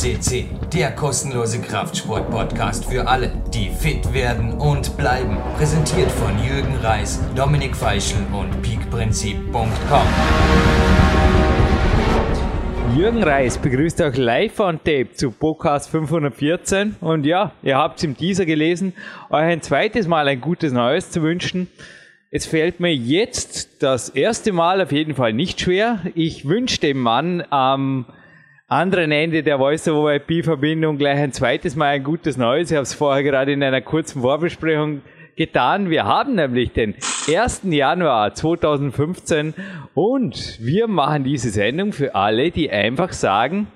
CC, der kostenlose Kraftsport-Podcast für alle, die fit werden und bleiben. Präsentiert von Jürgen Reis, Dominik Feischl und peakprinzip.com. Jürgen Reis begrüßt euch live on tape zu Podcast 514. Und ja, ihr habt es im Teaser gelesen, euch ein zweites Mal ein gutes Neues zu wünschen. Es fällt mir jetzt das erste Mal auf jeden Fall nicht schwer. Ich wünsche dem Mann am anderen Ende der Voice-over-IP-Verbindung gleich ein zweites Mal ein gutes Neues. Ich habe es vorher gerade in einer kurzen Vorbesprechung getan. Wir haben nämlich den 1. Januar 2015 und wir machen diese Sendung für alle, die einfach sagen,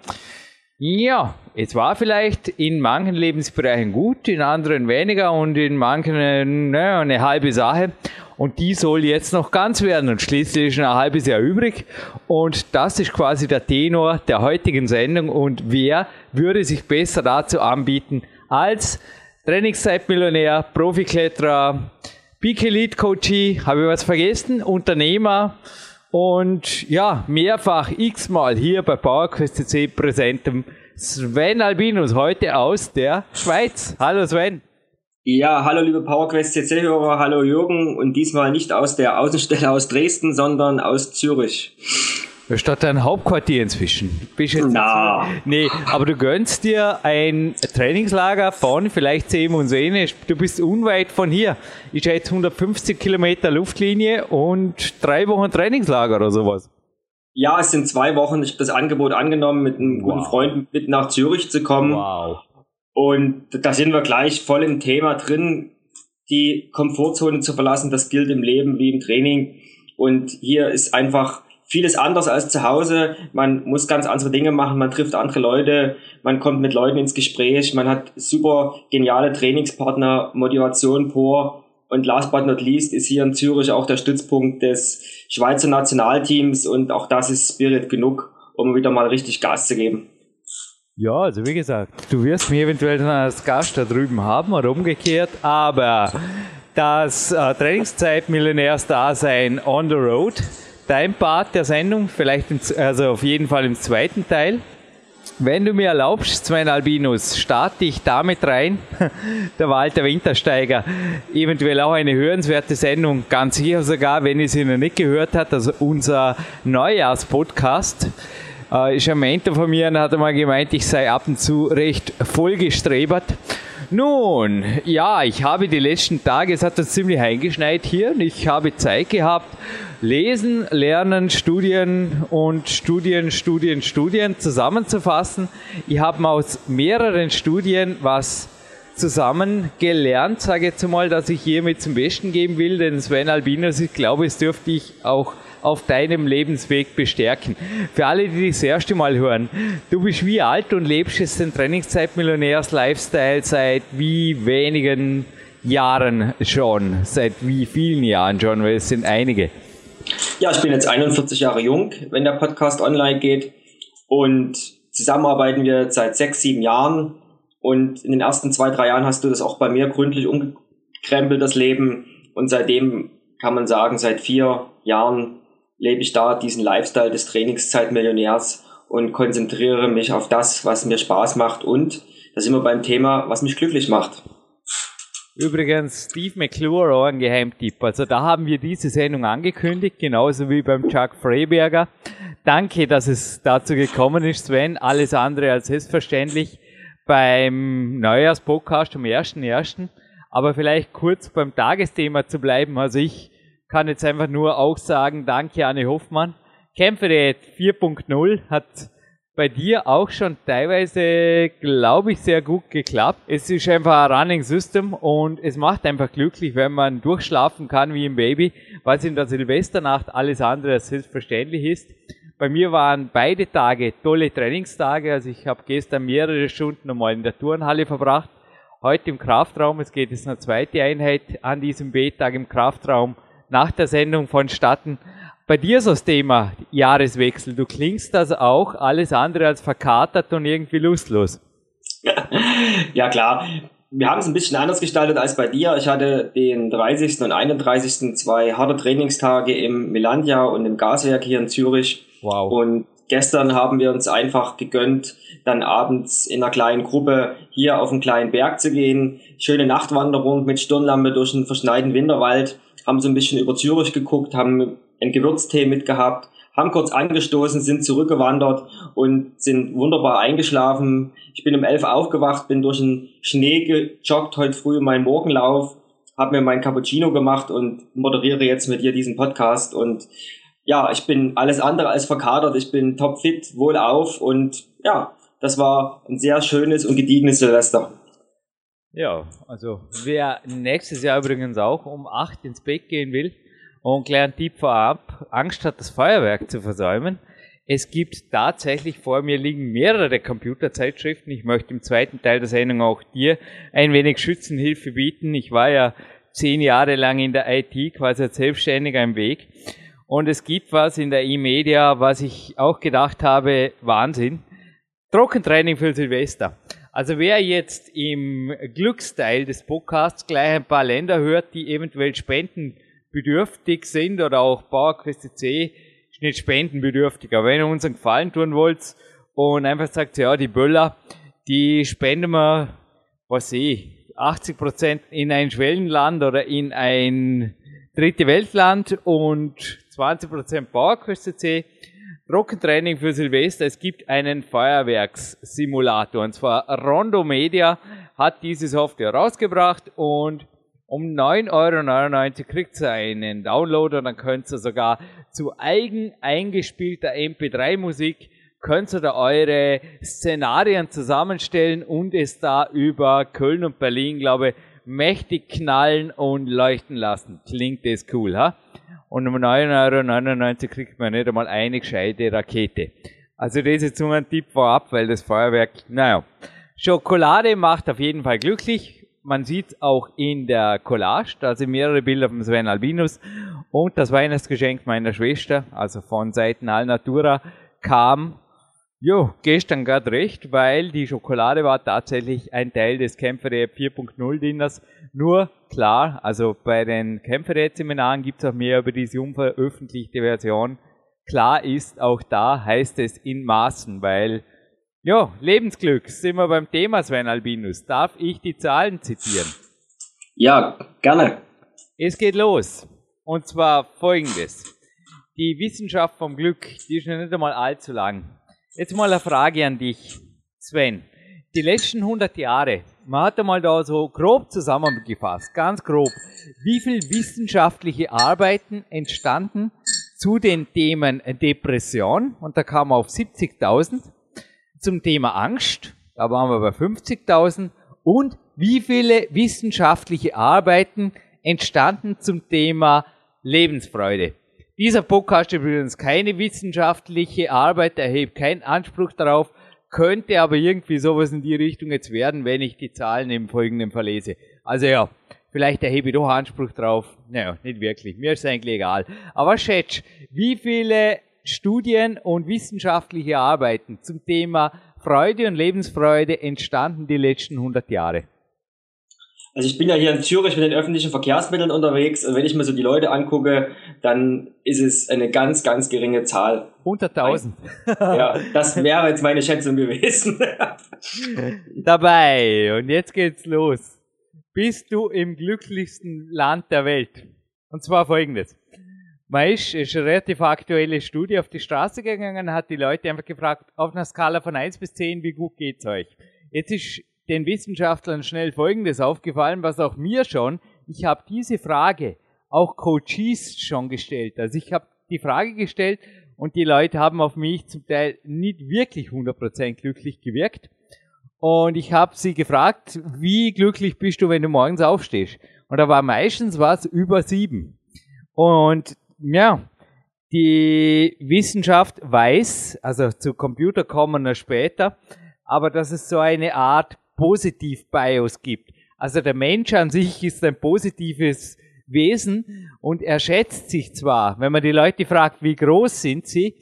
ja, es war vielleicht in manchen Lebensbereichen gut, in anderen weniger und in manchen ne, eine halbe Sache. Und die soll jetzt noch ganz werden und schließlich ist noch ein halbes Jahr übrig. Und das ist quasi der Tenor der heutigen Sendung. Und wer würde sich besser dazu anbieten als Trainingszeitmillionär, Profikletterer, Peak Elite Coachie, habe ich was vergessen, Unternehmer und ja, mehrfach x-mal hier bei PowerQuest CC präsentem Sven Albinus, heute aus der Schweiz. Hallo Sven. Ja, hallo liebe PowerQuest CC-Hörer, hallo Jürgen und diesmal nicht aus der Außenstelle aus Dresden, sondern aus Zürich. Statt dein Hauptquartier inzwischen. Bist jetzt Na. Nee, aber du gönnst dir ein Trainingslager von vielleicht Sehen und Sehne. Du bist unweit von hier. Ich jetzt 150 Kilometer Luftlinie und drei Wochen Trainingslager oder sowas. Ja, es sind zwei Wochen. Ich habe das Angebot angenommen, mit einem wow. guten Freund mit nach Zürich zu kommen. Wow. Und da sind wir gleich voll im Thema drin, die Komfortzone zu verlassen. Das gilt im Leben wie im Training. Und hier ist einfach vieles anders als zu Hause. Man muss ganz andere Dinge machen, man trifft andere Leute, man kommt mit Leuten ins Gespräch, man hat super geniale Trainingspartner, Motivation pur. Und last but not least ist hier in Zürich auch der Stützpunkt des Schweizer Nationalteams und auch das ist Spirit genug, um wieder mal richtig Gas zu geben. Ja, also wie gesagt, du wirst mich eventuell dann als Gast da drüben haben oder umgekehrt, aber das äh, Trainingszeit-Millionärs-Dasein on the road, dein Part der Sendung, vielleicht im, also auf jeden Fall im zweiten Teil. Wenn du mir erlaubst, Sven Albinus, starte ich damit rein. der Walter Wintersteiger, eventuell auch eine hörenswerte Sendung, ganz sicher sogar, wenn ihr sie noch nicht gehört habt, also unser Neujahrspodcast. Äh, ist ein Mentor von mir und hat einmal gemeint, ich sei ab und zu recht vollgestrebert. Nun, ja, ich habe die letzten Tage, es hat uns ziemlich eingeschneit hier und ich habe Zeit gehabt, lesen, lernen, Studien und Studien, Studien, Studien zusammenzufassen. Ich habe aus mehreren Studien was zusammen gelernt, sage ich jetzt mal, dass ich hiermit zum Besten geben will, denn Sven Albinus, ich glaube, es dürfte ich auch auf deinem Lebensweg bestärken. Für alle, die das erste Mal hören, du bist wie alt und lebst jetzt den Trainingszeit-Millionärs-Lifestyle seit wie wenigen Jahren schon, seit wie vielen Jahren schon, weil es sind einige. Ja, ich bin jetzt 41 Jahre jung, wenn der Podcast online geht. Und zusammenarbeiten wir seit sechs, sieben Jahren. Und in den ersten zwei, drei Jahren hast du das auch bei mir gründlich umgekrempelt, das Leben. Und seitdem kann man sagen, seit vier Jahren lebe ich da diesen Lifestyle des Trainingszeitmillionärs und konzentriere mich auf das, was mir Spaß macht und da sind wir beim Thema, was mich glücklich macht. Übrigens, Steve McClure auch ein Geheimtipp. Also da haben wir diese Sendung angekündigt, genauso wie beim Chuck Freiberger. Danke, dass es dazu gekommen ist, Sven. Alles andere als selbstverständlich beim Neujahrspodcast am 1.1. Aber vielleicht kurz beim Tagesthema zu bleiben. Also ich kann jetzt einfach nur auch sagen, danke Anne Hoffmann. Kämpferät 4.0 hat bei dir auch schon teilweise, glaube ich, sehr gut geklappt. Es ist einfach ein Running System und es macht einfach glücklich, wenn man durchschlafen kann wie ein Baby, was in der Silvesternacht alles andere als selbstverständlich ist. Bei mir waren beide Tage tolle Trainingstage, also ich habe gestern mehrere Stunden nochmal in der Turnhalle verbracht, heute im Kraftraum, es geht jetzt eine zweite Einheit an diesem B-Tag im Kraftraum nach der Sendung vonstatten. Bei dir ist das Thema Jahreswechsel. Du klingst also auch alles andere als verkatert und irgendwie lustlos. ja, klar. Wir haben es ein bisschen anders gestaltet als bei dir. Ich hatte den 30. und 31. zwei harte Trainingstage im Melandia und im Gaswerk hier in Zürich. Wow. Und gestern haben wir uns einfach gegönnt, dann abends in einer kleinen Gruppe hier auf einen kleinen Berg zu gehen. Schöne Nachtwanderung mit Stirnlampe durch einen verschneiten Winterwald. Haben so ein bisschen über Zürich geguckt, haben einen Gewürztee mitgehabt, haben kurz angestoßen, sind zurückgewandert und sind wunderbar eingeschlafen. Ich bin um elf aufgewacht, bin durch den Schnee gejoggt heute früh in meinen Morgenlauf, habe mir mein Cappuccino gemacht und moderiere jetzt mit dir diesen Podcast und ja, ich bin alles andere als verkadert, ich bin topfit, wohlauf und ja, das war ein sehr schönes und gediegenes Silvester. Ja, also wer nächstes Jahr übrigens auch um acht ins Bett gehen will und kleinen Tipp vorab, Angst hat das Feuerwerk zu versäumen. Es gibt tatsächlich vor mir liegen mehrere Computerzeitschriften. Ich möchte im zweiten Teil der Sendung auch dir ein wenig Schützenhilfe bieten. Ich war ja zehn Jahre lang in der IT, quasi als Selbstständiger im Weg. Und es gibt was in der E-Media, was ich auch gedacht habe, Wahnsinn. Trockentraining für Silvester. Also wer jetzt im Glücksteil des Podcasts gleich ein paar Länder hört, die eventuell spendenbedürftig sind oder auch Bauerquest C ist nicht spendenbedürftig, aber wenn ihr uns einen Gefallen tun wollt und einfach sagt, ja, die Böller, die spenden wir, was ich, 80 Prozent in ein Schwellenland oder in ein dritte Weltland und 20% Bauerkost C. Trockentraining für Silvester. Es gibt einen Feuerwerkssimulator. Und zwar Rondo Media hat diese Software rausgebracht und um 9,99 Euro kriegt ihr einen Download und dann könnt ihr sogar zu eigen eingespielter MP3-Musik könnt ihr da eure Szenarien zusammenstellen und es da über Köln und Berlin, glaube ich, mächtig knallen und leuchten lassen. Klingt das cool, ha? Und um 9,99 Euro kriegt man nicht einmal eine gescheite Rakete. Also das ist jetzt nur ein Tipp vorab, weil das Feuerwerk, naja. Schokolade macht auf jeden Fall glücklich. Man sieht auch in der Collage, da sind mehrere Bilder von Sven Albinus. Und das Weihnachtsgeschenk meiner Schwester, also von Seiten Alnatura, kam Jo, gestern gerade recht, weil die Schokolade war tatsächlich ein Teil des Kämpferät 4.0 Dinners. Nur klar, also bei den Kämpferät Seminaren gibt es auch mehr über diese unveröffentlichte Version. Klar ist, auch da heißt es in Maßen, weil, ja, Lebensglück, sind wir beim Thema Sven Albinus. Darf ich die Zahlen zitieren? Ja, gerne. Es geht los. Und zwar folgendes. Die Wissenschaft vom Glück, die ist noch nicht einmal allzu lang. Jetzt mal eine Frage an dich, Sven. Die letzten 100 Jahre, man hat einmal da so grob zusammengefasst, ganz grob, wie viel wissenschaftliche Arbeiten entstanden zu den Themen Depression, und da kam man auf 70.000, zum Thema Angst, da waren wir bei 50.000, und wie viele wissenschaftliche Arbeiten entstanden zum Thema Lebensfreude. Dieser Podcast ist übrigens keine wissenschaftliche Arbeit, erhebt keinen Anspruch darauf, könnte aber irgendwie sowas in die Richtung jetzt werden, wenn ich die Zahlen im Folgenden verlese. Also ja, vielleicht erhebe ich doch Anspruch drauf. Naja, nicht wirklich. Mir ist eigentlich egal. Aber schätz, wie viele Studien und wissenschaftliche Arbeiten zum Thema Freude und Lebensfreude entstanden die letzten 100 Jahre? Also ich bin ja hier in Zürich mit den öffentlichen Verkehrsmitteln unterwegs und wenn ich mir so die Leute angucke, dann ist es eine ganz, ganz geringe Zahl. 100.000. Ja, das wäre jetzt meine Schätzung gewesen. Dabei, und jetzt geht's los. Bist du im glücklichsten Land der Welt? Und zwar folgendes. Man ist, ist eine relativ aktuelle Studie auf die Straße gegangen, hat die Leute einfach gefragt, auf einer Skala von 1 bis 10, wie gut geht's euch? Jetzt ist den Wissenschaftlern schnell Folgendes aufgefallen, was auch mir schon. Ich habe diese Frage auch Coaches schon gestellt. Also ich habe die Frage gestellt und die Leute haben auf mich zum Teil nicht wirklich 100% glücklich gewirkt. Und ich habe sie gefragt, wie glücklich bist du, wenn du morgens aufstehst? Und da war meistens was über sieben. Und ja, die Wissenschaft weiß, also zu Computer kommen wir später, aber dass es so eine Art Positiv-Bios gibt. Also der Mensch an sich ist ein positives Wesen und er schätzt sich zwar, wenn man die Leute fragt, wie groß sind sie,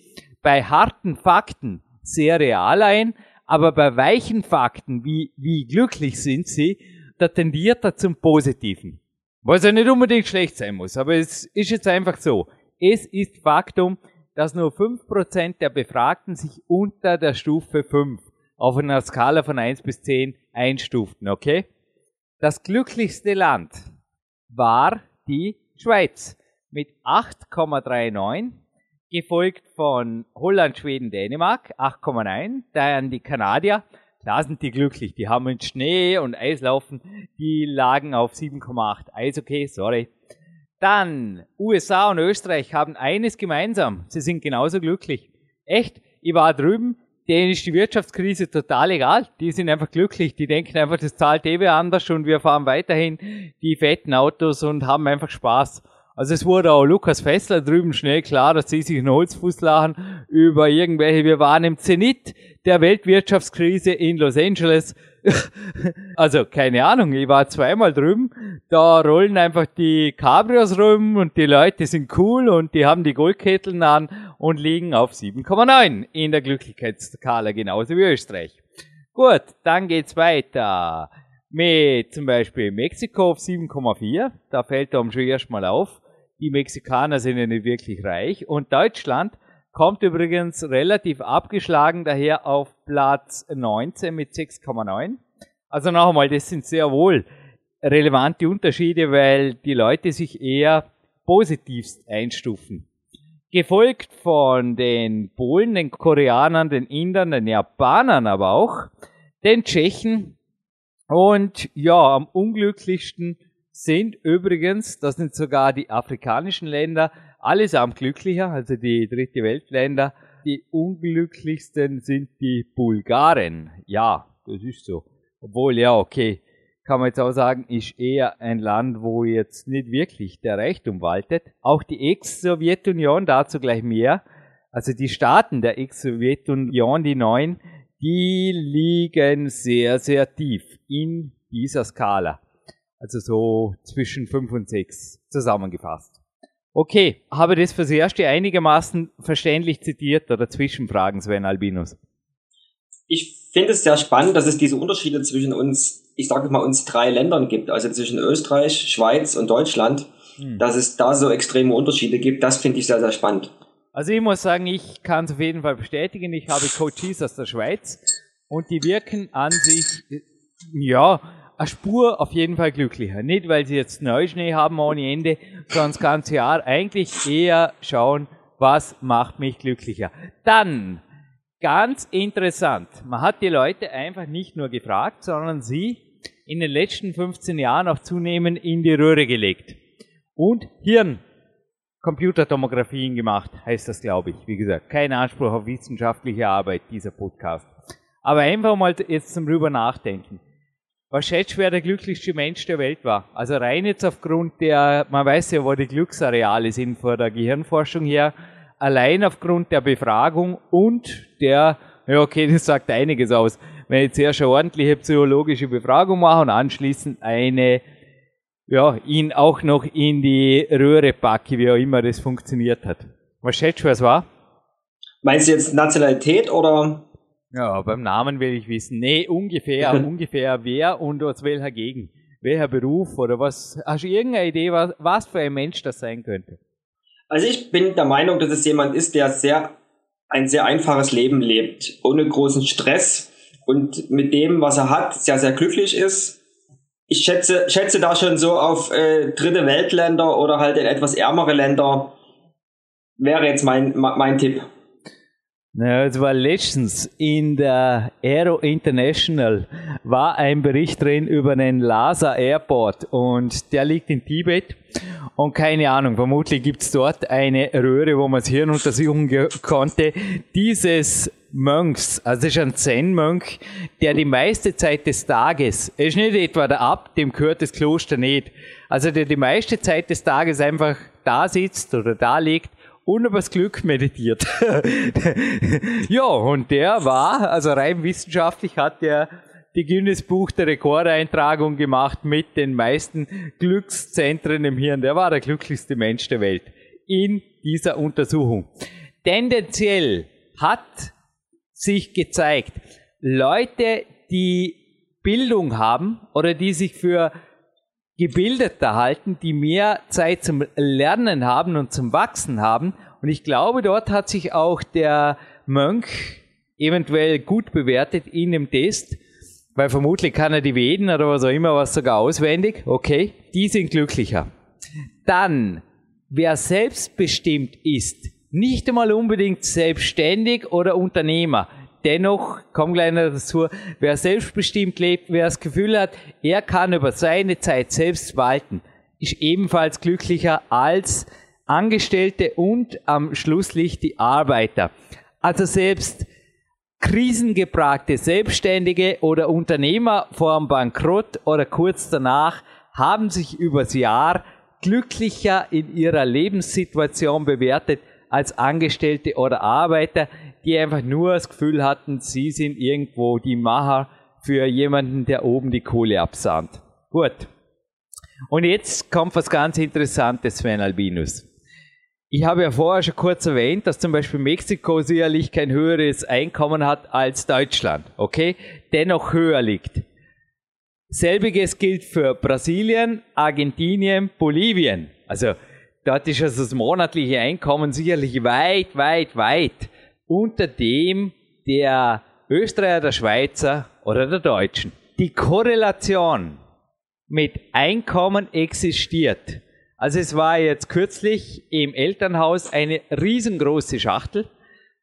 bei harten Fakten sehr real ein, aber bei weichen Fakten, wie, wie glücklich sind sie, da tendiert er zum Positiven. Was ja nicht unbedingt schlecht sein muss, aber es ist jetzt einfach so. Es ist Faktum, dass nur 5% der Befragten sich unter der Stufe 5 auf einer Skala von 1 bis 10 einstuften, okay? Das glücklichste Land war die Schweiz mit 8,39, gefolgt von Holland, Schweden, Dänemark 8,9, dann die Kanadier, da sind die glücklich, die haben mit Schnee und Eislaufen, die lagen auf 7,8, Eishockey, sorry. Dann USA und Österreich haben eines gemeinsam, sie sind genauso glücklich. Echt, ich war drüben, denen ist die Wirtschaftskrise total egal. Die sind einfach glücklich. Die denken einfach, das zahlt eh wer anders und wir fahren weiterhin die fetten Autos und haben einfach Spaß. Also es wurde auch Lukas Fessler drüben schnell klar, dass sie sich einen Holzfuß lachen über irgendwelche, wir waren im Zenit der Weltwirtschaftskrise in Los Angeles. Also keine Ahnung, ich war zweimal drüben, da rollen einfach die Cabrios rum und die Leute sind cool und die haben die Goldketteln an und liegen auf 7,9 in der Glücklichkeitsskala, genauso wie Österreich. Gut, dann geht's weiter mit zum Beispiel Mexiko auf 7,4. Da fällt einem schon erstmal auf. Die Mexikaner sind ja nicht wirklich reich. Und Deutschland kommt übrigens relativ abgeschlagen daher auf Platz 19 mit 6,9. Also noch einmal, das sind sehr wohl relevante Unterschiede, weil die Leute sich eher positivst einstufen. Gefolgt von den Polen, den Koreanern, den Indern, den Japanern aber auch, den Tschechen und ja, am unglücklichsten sind übrigens, das sind sogar die afrikanischen Länder, allesamt glücklicher, also die dritte Weltländer. Die unglücklichsten sind die Bulgaren. Ja, das ist so. Obwohl, ja, okay, kann man jetzt auch sagen, ist eher ein Land, wo jetzt nicht wirklich der Reichtum waltet. Auch die Ex-Sowjetunion, dazu gleich mehr. Also die Staaten der Ex-Sowjetunion, die neuen, die liegen sehr, sehr tief in dieser Skala. Also so zwischen 5 und 6 zusammengefasst. Okay, habe das fürs Erste einigermaßen verständlich zitiert oder Zwischenfragen, Sven Albinus? Ich finde es sehr spannend, dass es diese Unterschiede zwischen uns, ich sage mal, uns drei Ländern gibt, also zwischen Österreich, Schweiz und Deutschland, hm. dass es da so extreme Unterschiede gibt. Das finde ich sehr, sehr spannend. Also ich muss sagen, ich kann es auf jeden Fall bestätigen. Ich habe Coaches aus der Schweiz und die wirken an sich, ja, eine Spur auf jeden Fall glücklicher. Nicht, weil sie jetzt Neuschnee haben ohne Ende, sondern das ganze Jahr eigentlich eher schauen, was macht mich glücklicher. Dann, ganz interessant, man hat die Leute einfach nicht nur gefragt, sondern sie in den letzten 15 Jahren auch zunehmend in die Röhre gelegt. Und Hirn, Computertomographien gemacht, heißt das, glaube ich. Wie gesagt, kein Anspruch auf wissenschaftliche Arbeit, dieser Podcast. Aber einfach mal jetzt zum drüber nachdenken. Du, wer der glücklichste Mensch der Welt war? Also rein jetzt aufgrund der, man weiß ja, wo die Glücksareale sind vor der Gehirnforschung her, allein aufgrund der Befragung und der, ja okay, das sagt einiges aus. Wenn ich jetzt erst eine ordentliche psychologische Befragung mache und anschließend eine, ja, ihn auch noch in die Röhre packe, wie auch immer das funktioniert hat. Was schätzt du, was war? Meinst du jetzt Nationalität oder ja, beim Namen will ich wissen. Nee, ungefähr, ungefähr wer und aus welcher Gegend. Welcher Beruf oder was? Hast du irgendeine Idee, was, was für ein Mensch das sein könnte? Also ich bin der Meinung, dass es jemand ist, der sehr, ein sehr einfaches Leben lebt, ohne großen Stress und mit dem, was er hat, sehr, sehr glücklich ist. Ich schätze, schätze da schon so auf äh, dritte Weltländer oder halt in etwas ärmere Länder wäre jetzt mein, mein Tipp. Ja, es war letztens in der Aero International war ein Bericht drin über einen Lhasa Airport und der liegt in Tibet und keine Ahnung, vermutlich gibt's dort eine Röhre, wo man das Hirn untersuchen konnte. Dieses Mönchs, also es ist ein Zen-Mönch, der die meiste Zeit des Tages, er ist nicht etwa der Abt, dem gehört das Kloster nicht, also der die meiste Zeit des Tages einfach da sitzt oder da liegt und übers Glück meditiert. ja, und der war, also rein wissenschaftlich hat der die Guinness Buch der Rekordeintragung gemacht mit den meisten Glückszentren im Hirn. Der war der glücklichste Mensch der Welt in dieser Untersuchung. Tendenziell hat sich gezeigt, Leute, die Bildung haben oder die sich für gebildeter halten, die mehr Zeit zum Lernen haben und zum Wachsen haben Und ich glaube, dort hat sich auch der Mönch eventuell gut bewertet in dem Test, weil vermutlich kann er die Veden oder was auch immer was sogar auswendig. Okay, die sind glücklicher. Dann, wer selbstbestimmt ist, nicht einmal unbedingt selbstständig oder Unternehmer. Dennoch, komm gleich noch dazu, wer selbstbestimmt lebt, wer das Gefühl hat, er kann über seine Zeit selbst walten, ist ebenfalls glücklicher als Angestellte und am Schlusslicht die Arbeiter. Also selbst krisengepragte Selbstständige oder Unternehmer vor dem Bankrott oder kurz danach haben sich übers Jahr glücklicher in ihrer Lebenssituation bewertet als Angestellte oder Arbeiter, die einfach nur das Gefühl hatten, sie sind irgendwo die Macher für jemanden, der oben die Kohle absahnt. Gut. Und jetzt kommt was ganz Interessantes, Sven Albinus. Ich habe ja vorher schon kurz erwähnt, dass zum Beispiel Mexiko sicherlich kein höheres Einkommen hat als Deutschland, okay? Dennoch höher liegt. Selbiges gilt für Brasilien, Argentinien, Bolivien. Also dort ist also das monatliche Einkommen sicherlich weit, weit, weit unter dem der Österreicher, der Schweizer oder der Deutschen. Die Korrelation mit Einkommen existiert. Also es war jetzt kürzlich im Elternhaus eine riesengroße Schachtel.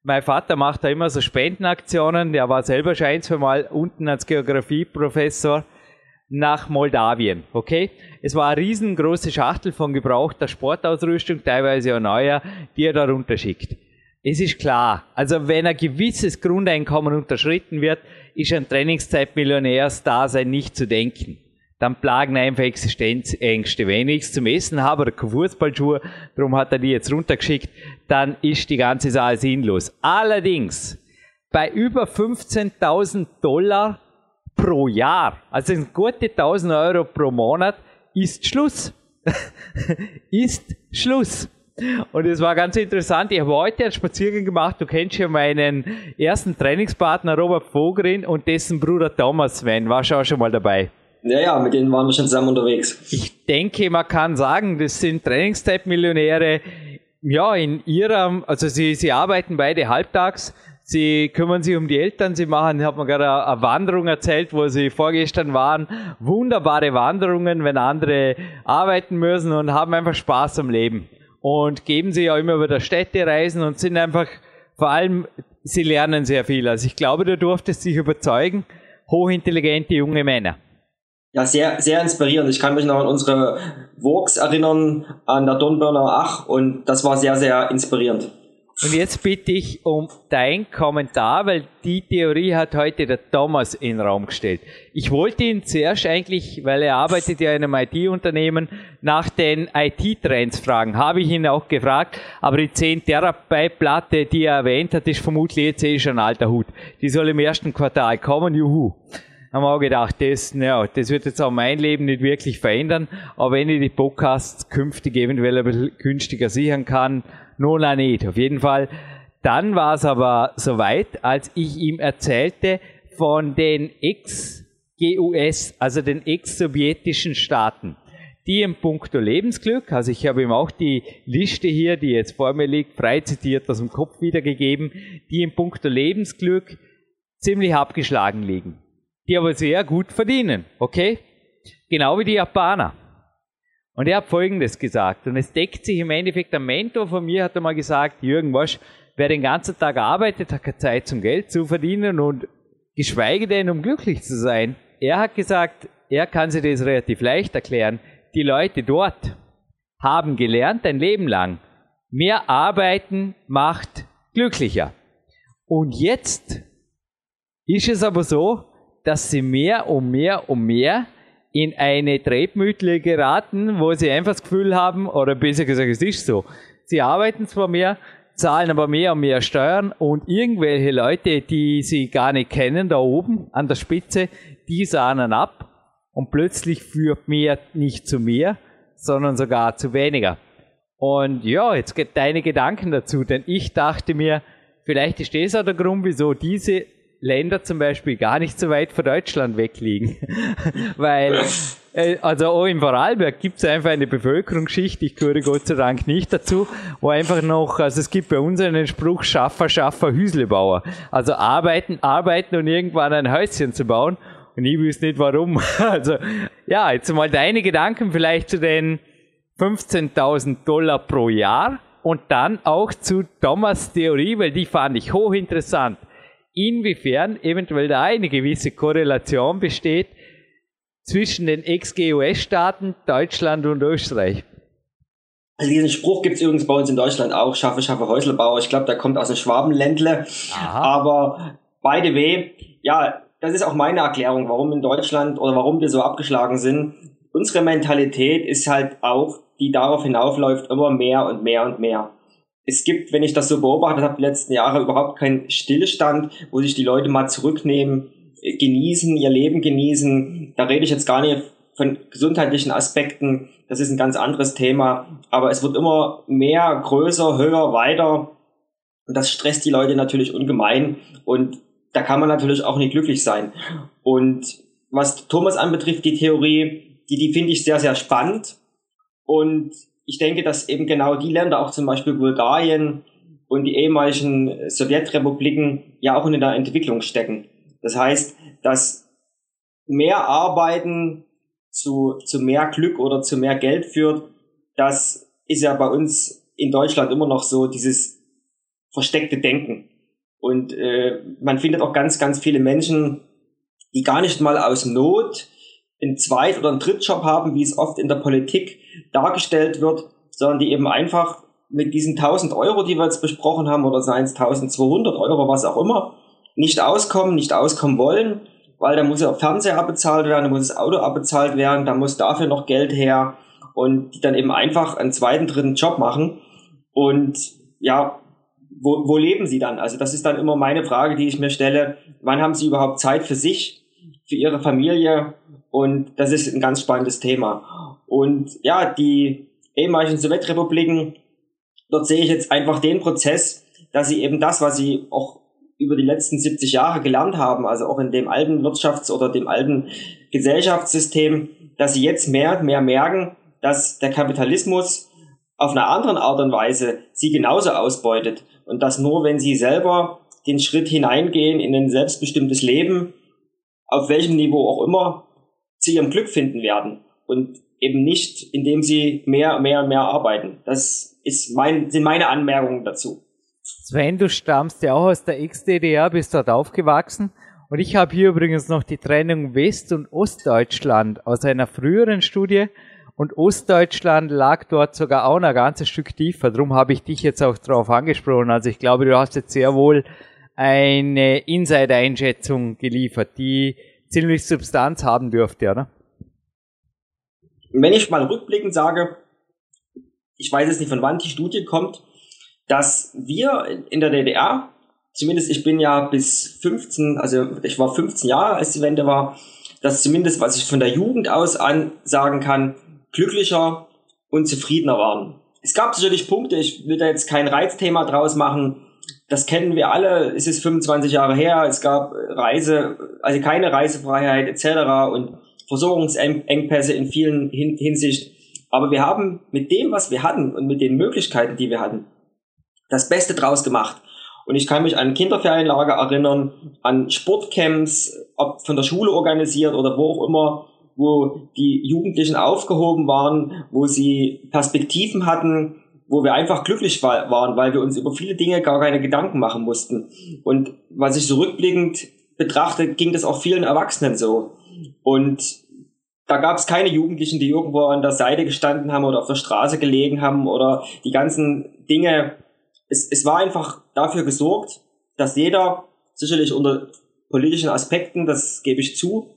Mein Vater macht da immer so Spendenaktionen. Der war selber schon ein, zwei Mal unten als Geografieprofessor nach Moldawien. Okay? Es war eine riesengroße Schachtel von gebrauchter Sportausrüstung, teilweise auch neuer, die er darunter schickt. Es ist klar, also wenn ein gewisses Grundeinkommen unterschritten wird, ist ein Trainingszeitmillionärsdasein nicht zu denken dann plagen einfach Existenzängste. Wenn ich zum Essen habe oder keine Fußballschuhe, darum hat er die jetzt runtergeschickt, dann ist die ganze Sache sinnlos. Allerdings, bei über 15.000 Dollar pro Jahr, also sind gute 1000 Euro pro Monat, ist Schluss. ist Schluss. Und es war ganz interessant. Ich habe heute einen Spaziergang gemacht. Du kennst ja meinen ersten Trainingspartner Robert Vogerin und dessen Bruder Thomas Sven. Warst du auch schon mal dabei? Ja, ja, mit denen waren wir schon zusammen unterwegs. Ich denke, man kann sagen, das sind Trainingstype-Millionäre, ja, in ihrem, also sie, sie arbeiten beide halbtags, sie kümmern sich um die Eltern, sie machen, ich habe mir gerade eine Wanderung erzählt, wo sie vorgestern waren, wunderbare Wanderungen, wenn andere arbeiten müssen und haben einfach Spaß am Leben. Und geben sie ja immer über der Städte reisen und sind einfach, vor allem, sie lernen sehr viel. Also ich glaube, du durftest dich überzeugen, hochintelligente junge Männer. Ja, sehr, sehr inspirierend. Ich kann mich noch an unsere Walks erinnern, an der Dornbirner Ach und das war sehr, sehr inspirierend. Und jetzt bitte ich um dein Kommentar, weil die Theorie hat heute der Thomas in den Raum gestellt. Ich wollte ihn zuerst eigentlich, weil er arbeitet ja in einem IT-Unternehmen, nach den IT-Trends fragen. Habe ich ihn auch gefragt, aber die 10 Terabyte-Platte, die er erwähnt hat, ist vermutlich jetzt eh schon ein alter Hut. Die soll im ersten Quartal kommen, juhu haben wir auch gedacht, das, ja, das wird jetzt auch mein Leben nicht wirklich verändern, aber wenn ich die Podcasts künftig eventuell ein bisschen günstiger sichern kann, auch nicht. Auf jeden Fall. Dann war es aber soweit, als ich ihm erzählte von den Ex-GUS, also den ex-sowjetischen Staaten, die im Punkto Lebensglück, also ich habe ihm auch die Liste hier, die jetzt vor mir liegt, frei zitiert aus dem Kopf wiedergegeben, die im Punkto Lebensglück ziemlich abgeschlagen liegen die aber sehr gut verdienen, okay? Genau wie die Japaner. Und er hat Folgendes gesagt, und es deckt sich im Endeffekt, ein Mentor von mir hat einmal gesagt, Jürgen Wasch, wer den ganzen Tag arbeitet, hat keine Zeit zum Geld zu verdienen und geschweige denn, um glücklich zu sein. Er hat gesagt, er kann sich das relativ leicht erklären. Die Leute dort haben gelernt ein Leben lang, mehr arbeiten macht glücklicher. Und jetzt ist es aber so, dass sie mehr und mehr und mehr in eine Tretmühle geraten, wo sie einfach das Gefühl haben, oder besser gesagt, es ist so, sie arbeiten zwar mehr, zahlen aber mehr und mehr Steuern und irgendwelche Leute, die sie gar nicht kennen, da oben an der Spitze, die sahnen ab und plötzlich führt mehr nicht zu mehr, sondern sogar zu weniger. Und ja, jetzt geht deine Gedanken dazu, denn ich dachte mir, vielleicht ist das auch der Grund, wieso diese Länder zum Beispiel gar nicht so weit von Deutschland wegliegen. Weil äh, also auch in Vorarlberg gibt es einfach eine Bevölkerungsschicht, ich gehöre Gott sei Dank nicht dazu, wo einfach noch, also es gibt bei uns einen Spruch, Schaffer, Schaffer, Hüslebauer. Also arbeiten, arbeiten und irgendwann ein Häuschen zu bauen. Und ich wüsste nicht warum. Also, ja, jetzt mal deine Gedanken vielleicht zu den 15.000 Dollar pro Jahr und dann auch zu Thomas Theorie, weil die fand ich hochinteressant. Inwiefern eventuell da eine gewisse Korrelation besteht zwischen den Ex-GUS-Staaten Deutschland und Österreich. Also diesen Spruch gibt es übrigens bei uns in Deutschland auch, schaffe, schaffe Häuslebauer. Ich glaube, der kommt aus dem Schwabenländle. Aha. Aber by the way, ja, das ist auch meine Erklärung, warum in Deutschland oder warum wir so abgeschlagen sind. Unsere Mentalität ist halt auch, die darauf hinaufläuft, immer mehr und mehr und mehr. Es gibt, wenn ich das so beobachtet habe, die letzten Jahre überhaupt keinen Stillstand, wo sich die Leute mal zurücknehmen, genießen, ihr Leben genießen. Da rede ich jetzt gar nicht von gesundheitlichen Aspekten. Das ist ein ganz anderes Thema. Aber es wird immer mehr, größer, höher, weiter. Und das stresst die Leute natürlich ungemein. Und da kann man natürlich auch nicht glücklich sein. Und was Thomas anbetrifft, die Theorie, die, die finde ich sehr, sehr spannend. Und ich denke, dass eben genau die Länder, auch zum Beispiel Bulgarien und die ehemaligen Sowjetrepubliken, ja auch in der Entwicklung stecken. Das heißt, dass mehr Arbeiten zu, zu mehr Glück oder zu mehr Geld führt, das ist ja bei uns in Deutschland immer noch so dieses versteckte Denken. Und äh, man findet auch ganz, ganz viele Menschen, die gar nicht mal aus Not einen Zweit- oder einen Drittjob haben, wie es oft in der Politik dargestellt wird, sondern die eben einfach mit diesen 1000 Euro, die wir jetzt besprochen haben, oder seien es 1200 Euro, was auch immer, nicht auskommen, nicht auskommen wollen, weil da muss ja Fernseher abbezahlt werden, da muss das Auto abbezahlt werden, da muss dafür noch Geld her und die dann eben einfach einen zweiten, dritten Job machen und ja, wo, wo leben sie dann? Also das ist dann immer meine Frage, die ich mir stelle. Wann haben sie überhaupt Zeit für sich, für ihre Familie? Und das ist ein ganz spannendes Thema. Und ja, die ehemaligen Sowjetrepubliken, dort sehe ich jetzt einfach den Prozess, dass sie eben das, was sie auch über die letzten 70 Jahre gelernt haben, also auch in dem alten Wirtschafts- oder dem alten Gesellschaftssystem, dass sie jetzt mehr und mehr merken, dass der Kapitalismus auf einer anderen Art und Weise sie genauso ausbeutet und dass nur wenn sie selber den Schritt hineingehen in ein selbstbestimmtes Leben, auf welchem Niveau auch immer, zu ihrem Glück finden werden und eben nicht, indem sie mehr, mehr mehr arbeiten. Das ist mein, sind meine Anmerkungen dazu. Sven, du stammst ja auch aus der Ex-DDR, bist dort aufgewachsen. Und ich habe hier übrigens noch die Trennung West- und Ostdeutschland aus einer früheren Studie. Und Ostdeutschland lag dort sogar auch ein ganzes Stück tiefer. Darum habe ich dich jetzt auch darauf angesprochen. Also ich glaube, du hast jetzt sehr wohl eine Insider-Einschätzung geliefert, die ziemlich Substanz haben dürfte, oder? Wenn ich mal rückblickend sage, ich weiß jetzt nicht, von wann die Studie kommt, dass wir in der DDR, zumindest ich bin ja bis 15, also ich war 15 Jahre, als die Wende war, dass zumindest, was ich von der Jugend aus an sagen kann, glücklicher und zufriedener waren. Es gab sicherlich Punkte, ich will da jetzt kein Reizthema draus machen, das kennen wir alle, es ist 25 Jahre her, es gab Reise, also keine Reisefreiheit etc. und Versorgungsengpässe in vielen Hinsicht. Aber wir haben mit dem, was wir hatten und mit den Möglichkeiten, die wir hatten, das Beste draus gemacht. Und ich kann mich an Kinderferienlager erinnern, an Sportcamps, ob von der Schule organisiert oder wo auch immer, wo die Jugendlichen aufgehoben waren, wo sie Perspektiven hatten, wo wir einfach glücklich war, waren, weil wir uns über viele Dinge gar keine Gedanken machen mussten. Und was ich so rückblickend betrachte, ging das auch vielen Erwachsenen so. Und da gab es keine Jugendlichen, die irgendwo an der Seite gestanden haben oder auf der Straße gelegen haben oder die ganzen Dinge es, es war einfach dafür gesorgt, dass jeder, sicherlich unter politischen Aspekten, das gebe ich zu,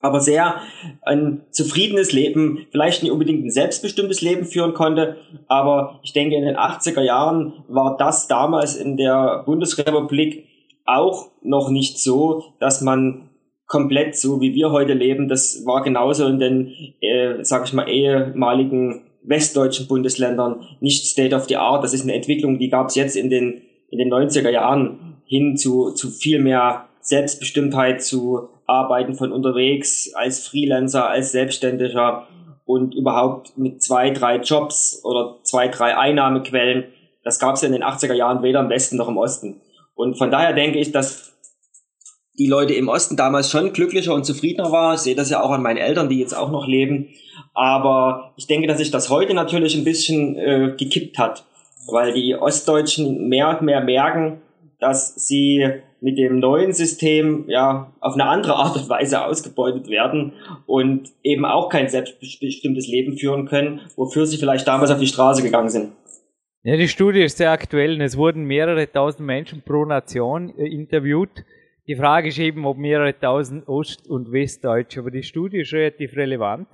aber sehr ein zufriedenes Leben, vielleicht nicht unbedingt ein selbstbestimmtes Leben führen konnte, aber ich denke, in den 80er Jahren war das damals in der Bundesrepublik auch noch nicht so, dass man komplett so wie wir heute leben, das war genauso in den, äh, sag ich mal, ehemaligen westdeutschen Bundesländern nicht State of the Art. Das ist eine Entwicklung, die gab es jetzt in den, in den 90er Jahren hin zu, zu viel mehr Selbstbestimmtheit, zu arbeiten von unterwegs als Freelancer, als Selbstständiger und überhaupt mit zwei, drei Jobs oder zwei, drei Einnahmequellen. Das gab es in den 80er Jahren weder im Westen noch im Osten. Und von daher denke ich, dass die Leute im Osten damals schon glücklicher und zufriedener waren. Ich sehe das ja auch an meinen Eltern, die jetzt auch noch leben. Aber ich denke, dass sich das heute natürlich ein bisschen äh, gekippt hat, weil die Ostdeutschen mehr und mehr merken, dass sie mit dem neuen System ja auf eine andere Art und Weise ausgebeutet werden und eben auch kein selbstbestimmtes Leben führen können, wofür sie vielleicht damals auf die Straße gegangen sind. Ja, die Studie ist sehr aktuell und es wurden mehrere tausend Menschen pro Nation äh, interviewt. Die Frage ist eben, ob mehrere tausend Ost- und Westdeutsche, aber die Studie ist relativ relevant.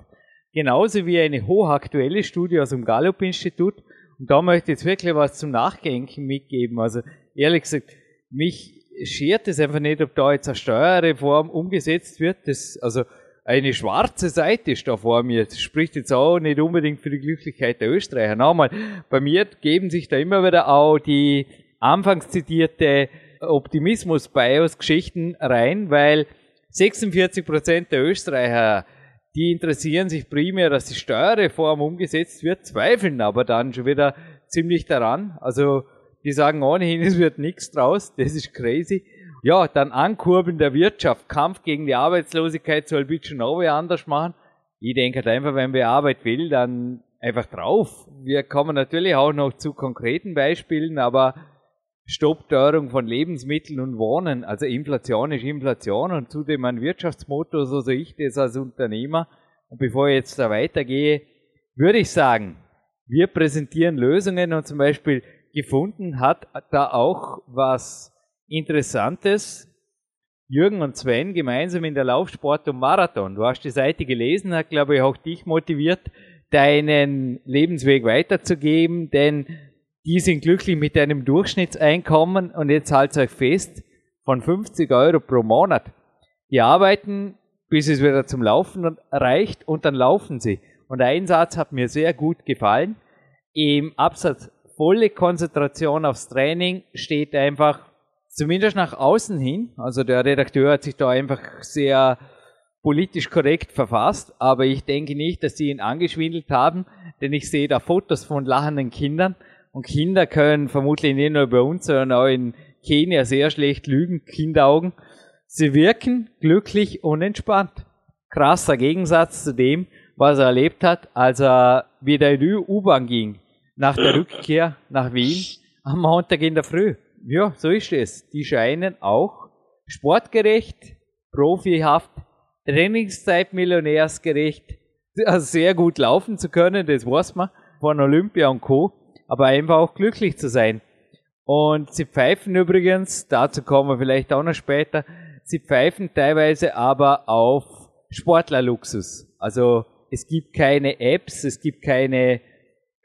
Genauso wie eine hochaktuelle Studie aus dem Gallup-Institut. Und da möchte ich jetzt wirklich was zum Nachdenken mitgeben. Also ehrlich gesagt, mich schert es einfach nicht, ob da jetzt eine Steuerreform umgesetzt wird. Das, also eine schwarze Seite ist da vor mir. Das spricht jetzt auch nicht unbedingt für die Glücklichkeit der Österreicher. Nochmal, bei mir geben sich da immer wieder auch die anfangs zitierte Optimismus-Bios-Geschichten rein, weil 46 Prozent der Österreicher, die interessieren sich primär, dass die Steuerreform umgesetzt wird, zweifeln aber dann schon wieder ziemlich daran. Also die sagen ohnehin, es wird nichts draus, das ist crazy. Ja, dann Ankurbeln der Wirtschaft, Kampf gegen die Arbeitslosigkeit soll bitte noch anders machen. Ich denke halt einfach, wenn wer Arbeit will, dann einfach drauf. Wir kommen natürlich auch noch zu konkreten Beispielen, aber Stoppteuerung von Lebensmitteln und Wohnen, also Inflation ist Inflation und zudem ein Wirtschaftsmotor, so sehe ich das als Unternehmer. Und bevor ich jetzt da weitergehe, würde ich sagen, wir präsentieren Lösungen und zum Beispiel gefunden hat da auch was Interessantes. Jürgen und Sven gemeinsam in der Laufsport und Marathon. Du hast die Seite gelesen, hat glaube ich auch dich motiviert, deinen Lebensweg weiterzugeben, denn die sind glücklich mit einem Durchschnittseinkommen und jetzt haltet euch fest, von 50 Euro pro Monat. Die arbeiten, bis es wieder zum Laufen reicht und dann laufen sie. Und ein Satz hat mir sehr gut gefallen. Im Absatz volle Konzentration aufs Training steht einfach zumindest nach außen hin. Also der Redakteur hat sich da einfach sehr politisch korrekt verfasst, aber ich denke nicht, dass sie ihn angeschwindelt haben, denn ich sehe da Fotos von lachenden Kindern und Kinder können vermutlich nicht nur bei uns, sondern auch in Kenia sehr schlecht lügen, Kinderaugen. Sie wirken glücklich und entspannt. Krasser Gegensatz zu dem, was er erlebt hat, als er wieder in die U-Bahn ging nach der Rückkehr nach Wien am Montag in der Früh. Ja, so ist es. Die scheinen auch sportgerecht, profihaft, Trainingszeit-millionärsgerecht, also sehr gut laufen zu können, das weiß man, von Olympia und Co., aber einfach auch glücklich zu sein. Und sie pfeifen übrigens, dazu kommen wir vielleicht auch noch später, sie pfeifen teilweise aber auf Sportlerluxus. Also es gibt keine Apps, es gibt keine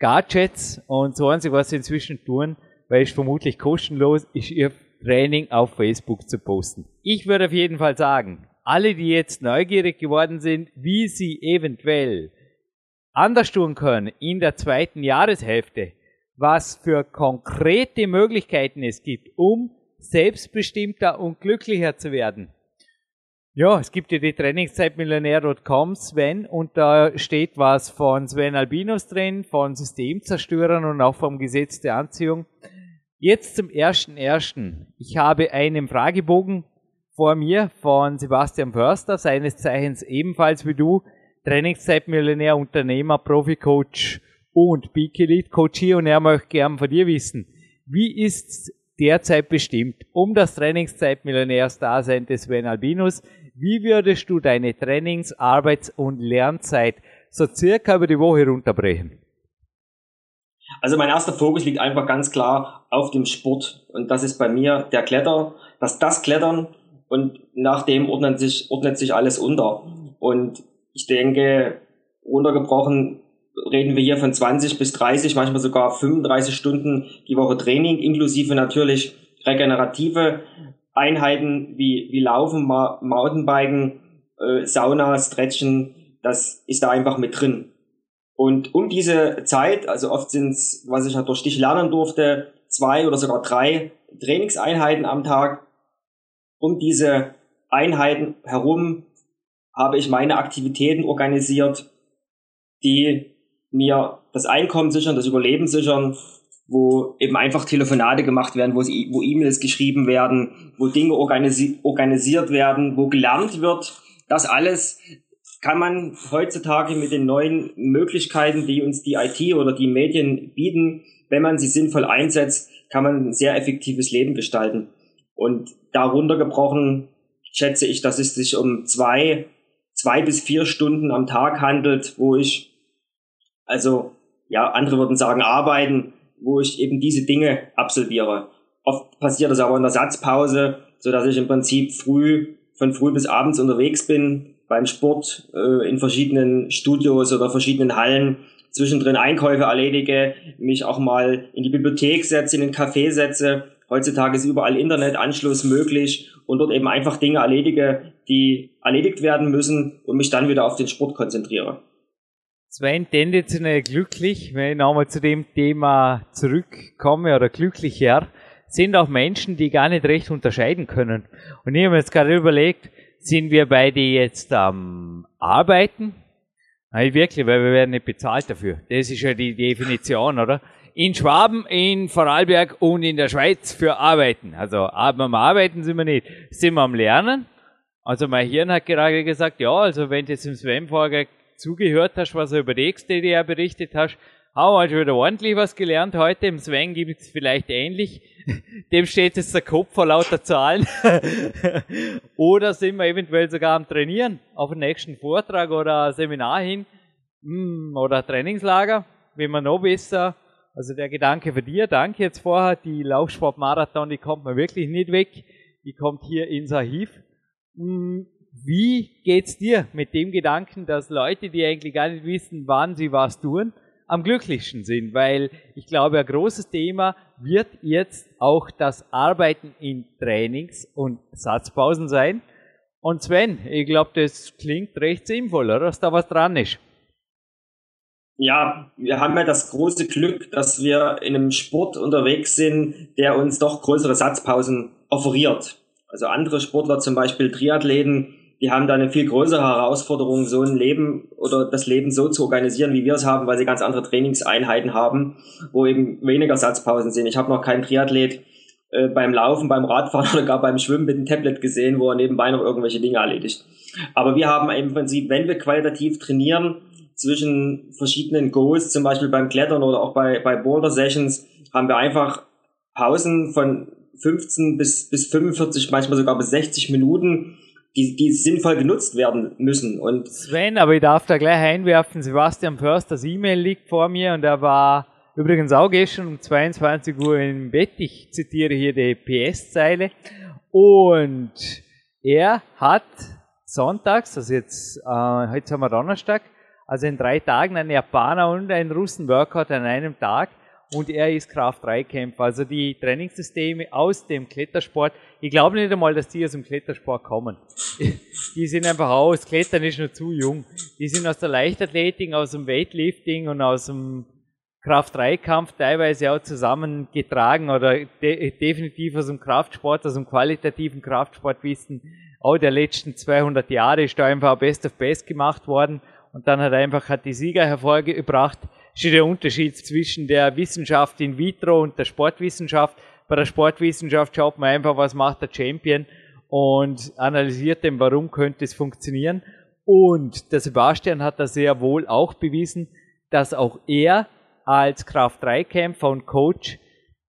Gadgets und so einzig, was sie inzwischen tun, weil es vermutlich kostenlos ist, ihr Training auf Facebook zu posten. Ich würde auf jeden Fall sagen, alle, die jetzt neugierig geworden sind, wie sie eventuell anders tun können in der zweiten Jahreshälfte, was für konkrete Möglichkeiten es gibt, um selbstbestimmter und glücklicher zu werden, ja, es gibt ja die Trainingszeitmillionär.com, Sven, und da steht was von Sven Albinos drin, von Systemzerstörern und auch vom Gesetz der Anziehung. Jetzt zum ersten ersten. Ich habe einen Fragebogen vor mir von Sebastian Förster, seines Zeichens ebenfalls wie du, Trainingszeitmillionär, Unternehmer, Profi-Coach und Peak Elite Coach hier und er möchte gern von dir wissen, wie ist derzeit bestimmt um das Trainingszeitmillionärs-Dasein des Sven Albinus? Wie würdest du deine Trainings-, Arbeits- und Lernzeit so circa über die Woche runterbrechen? Also mein erster Fokus liegt einfach ganz klar auf dem Sport und das ist bei mir der Kletter, das das Klettern und nach dem ordnet sich, ordnet sich alles unter. Und ich denke, runtergebrochen reden wir hier von 20 bis 30, manchmal sogar 35 Stunden die Woche Training, inklusive natürlich regenerative Einheiten wie, wie Laufen, Mountainbiken, äh, Sauna, Stretchen, das ist da einfach mit drin. Und um diese Zeit, also oft sind es, was ich halt durch dich lernen durfte, zwei oder sogar drei Trainingseinheiten am Tag, um diese Einheiten herum habe ich meine Aktivitäten organisiert, die mir das Einkommen sichern, das Überleben sichern, wo eben einfach Telefonate gemacht werden, wo, E-Mails geschrieben werden, wo Dinge organisi organisiert werden, wo gelernt wird. Das alles kann man heutzutage mit den neuen Möglichkeiten, die uns die IT oder die Medien bieten, wenn man sie sinnvoll einsetzt, kann man ein sehr effektives Leben gestalten. Und darunter gebrochen schätze ich, dass es sich um zwei, zwei bis vier Stunden am Tag handelt, wo ich, also, ja, andere würden sagen arbeiten, wo ich eben diese Dinge absolviere. Oft passiert das aber in der Satzpause, so dass ich im Prinzip früh, von früh bis abends unterwegs bin, beim Sport, äh, in verschiedenen Studios oder verschiedenen Hallen, zwischendrin Einkäufe erledige, mich auch mal in die Bibliothek setze, in den Café setze. Heutzutage ist überall Internetanschluss möglich und dort eben einfach Dinge erledige, die erledigt werden müssen und mich dann wieder auf den Sport konzentriere. Sven, tendenziell glücklich, wenn ich nochmal zu dem Thema zurückkomme oder glücklicher, sind auch Menschen, die gar nicht recht unterscheiden können. Und ich habe mir jetzt gerade überlegt, sind wir beide jetzt am Arbeiten? Nein, wirklich, weil wir werden nicht bezahlt dafür. Das ist ja die Definition, oder? In Schwaben, in Vorarlberg und in der Schweiz für Arbeiten. Also am Arbeiten sind wir nicht. Sind wir am Lernen? Also mein Hirn hat gerade gesagt, ja, also wenn jetzt im Sven vorher zugehört hast, was er über die XDDR berichtet hast, haben wir schon wieder ordentlich was gelernt heute. Im Sven gibt es vielleicht ähnlich. Dem steht jetzt der Kopf vor lauter Zahlen. oder sind wir eventuell sogar am Trainieren auf den nächsten Vortrag oder Seminar hin hm, oder Trainingslager, wie man noch besser. Also der Gedanke für dir, danke jetzt vorher, die Laufsportmarathon, die kommt mir wirklich nicht weg. Die kommt hier ins Archiv. Wie geht's dir mit dem Gedanken, dass Leute, die eigentlich gar nicht wissen, wann sie was tun, am glücklichsten sind? Weil ich glaube, ein großes Thema wird jetzt auch das Arbeiten in Trainings und Satzpausen sein. Und Sven, ich glaube, das klingt recht sinnvoll, oder? Dass da was dran ist. Ja, wir haben ja das große Glück, dass wir in einem Sport unterwegs sind, der uns doch größere Satzpausen offeriert. Also andere Sportler, zum Beispiel Triathleten, die haben da eine viel größere Herausforderung, so ein Leben oder das Leben so zu organisieren, wie wir es haben, weil sie ganz andere Trainingseinheiten haben, wo eben weniger Satzpausen sind. Ich habe noch keinen Triathlet äh, beim Laufen, beim Radfahren oder gar beim Schwimmen mit einem Tablet gesehen, wo er nebenbei noch irgendwelche Dinge erledigt. Aber wir haben im Prinzip, wenn wir qualitativ trainieren, zwischen verschiedenen Goals, zum Beispiel beim Klettern oder auch bei, bei Boulder Sessions, haben wir einfach Pausen von 15 bis, bis 45, manchmal sogar bis 60 Minuten, die, die sinnvoll genutzt werden müssen. Und Sven, aber ich darf da gleich einwerfen, Sebastian Försters E-Mail liegt vor mir und er war übrigens auch gestern um 22 Uhr im Bett. Ich zitiere hier die PS-Zeile. Und er hat sonntags, also jetzt, äh, heute haben wir Donnerstag, also in drei Tagen ein Japaner und ein Russen-Workout an einem Tag und er ist Kraft-3-Kämpfer. Also die Trainingssysteme aus dem Klettersport, ich glaube nicht einmal, dass die aus dem Klettersport kommen. Die sind einfach aus, Klettern ist noch zu jung. Die sind aus der Leichtathletik, aus dem Weightlifting und aus dem Kraft-3-Kampf teilweise auch zusammengetragen oder de definitiv aus dem Kraftsport, aus dem qualitativen Kraftsportwissen auch der letzten 200 Jahre ist da einfach Best of Best gemacht worden und dann hat einfach hat die Sieger hervorgebracht ist der Unterschied zwischen der Wissenschaft in vitro und der Sportwissenschaft. Bei der Sportwissenschaft schaut man einfach, was macht der Champion und analysiert dem, warum könnte es funktionieren. Und der Sebastian hat da sehr wohl auch bewiesen, dass auch er als Kraft-3-Kämpfer und Coach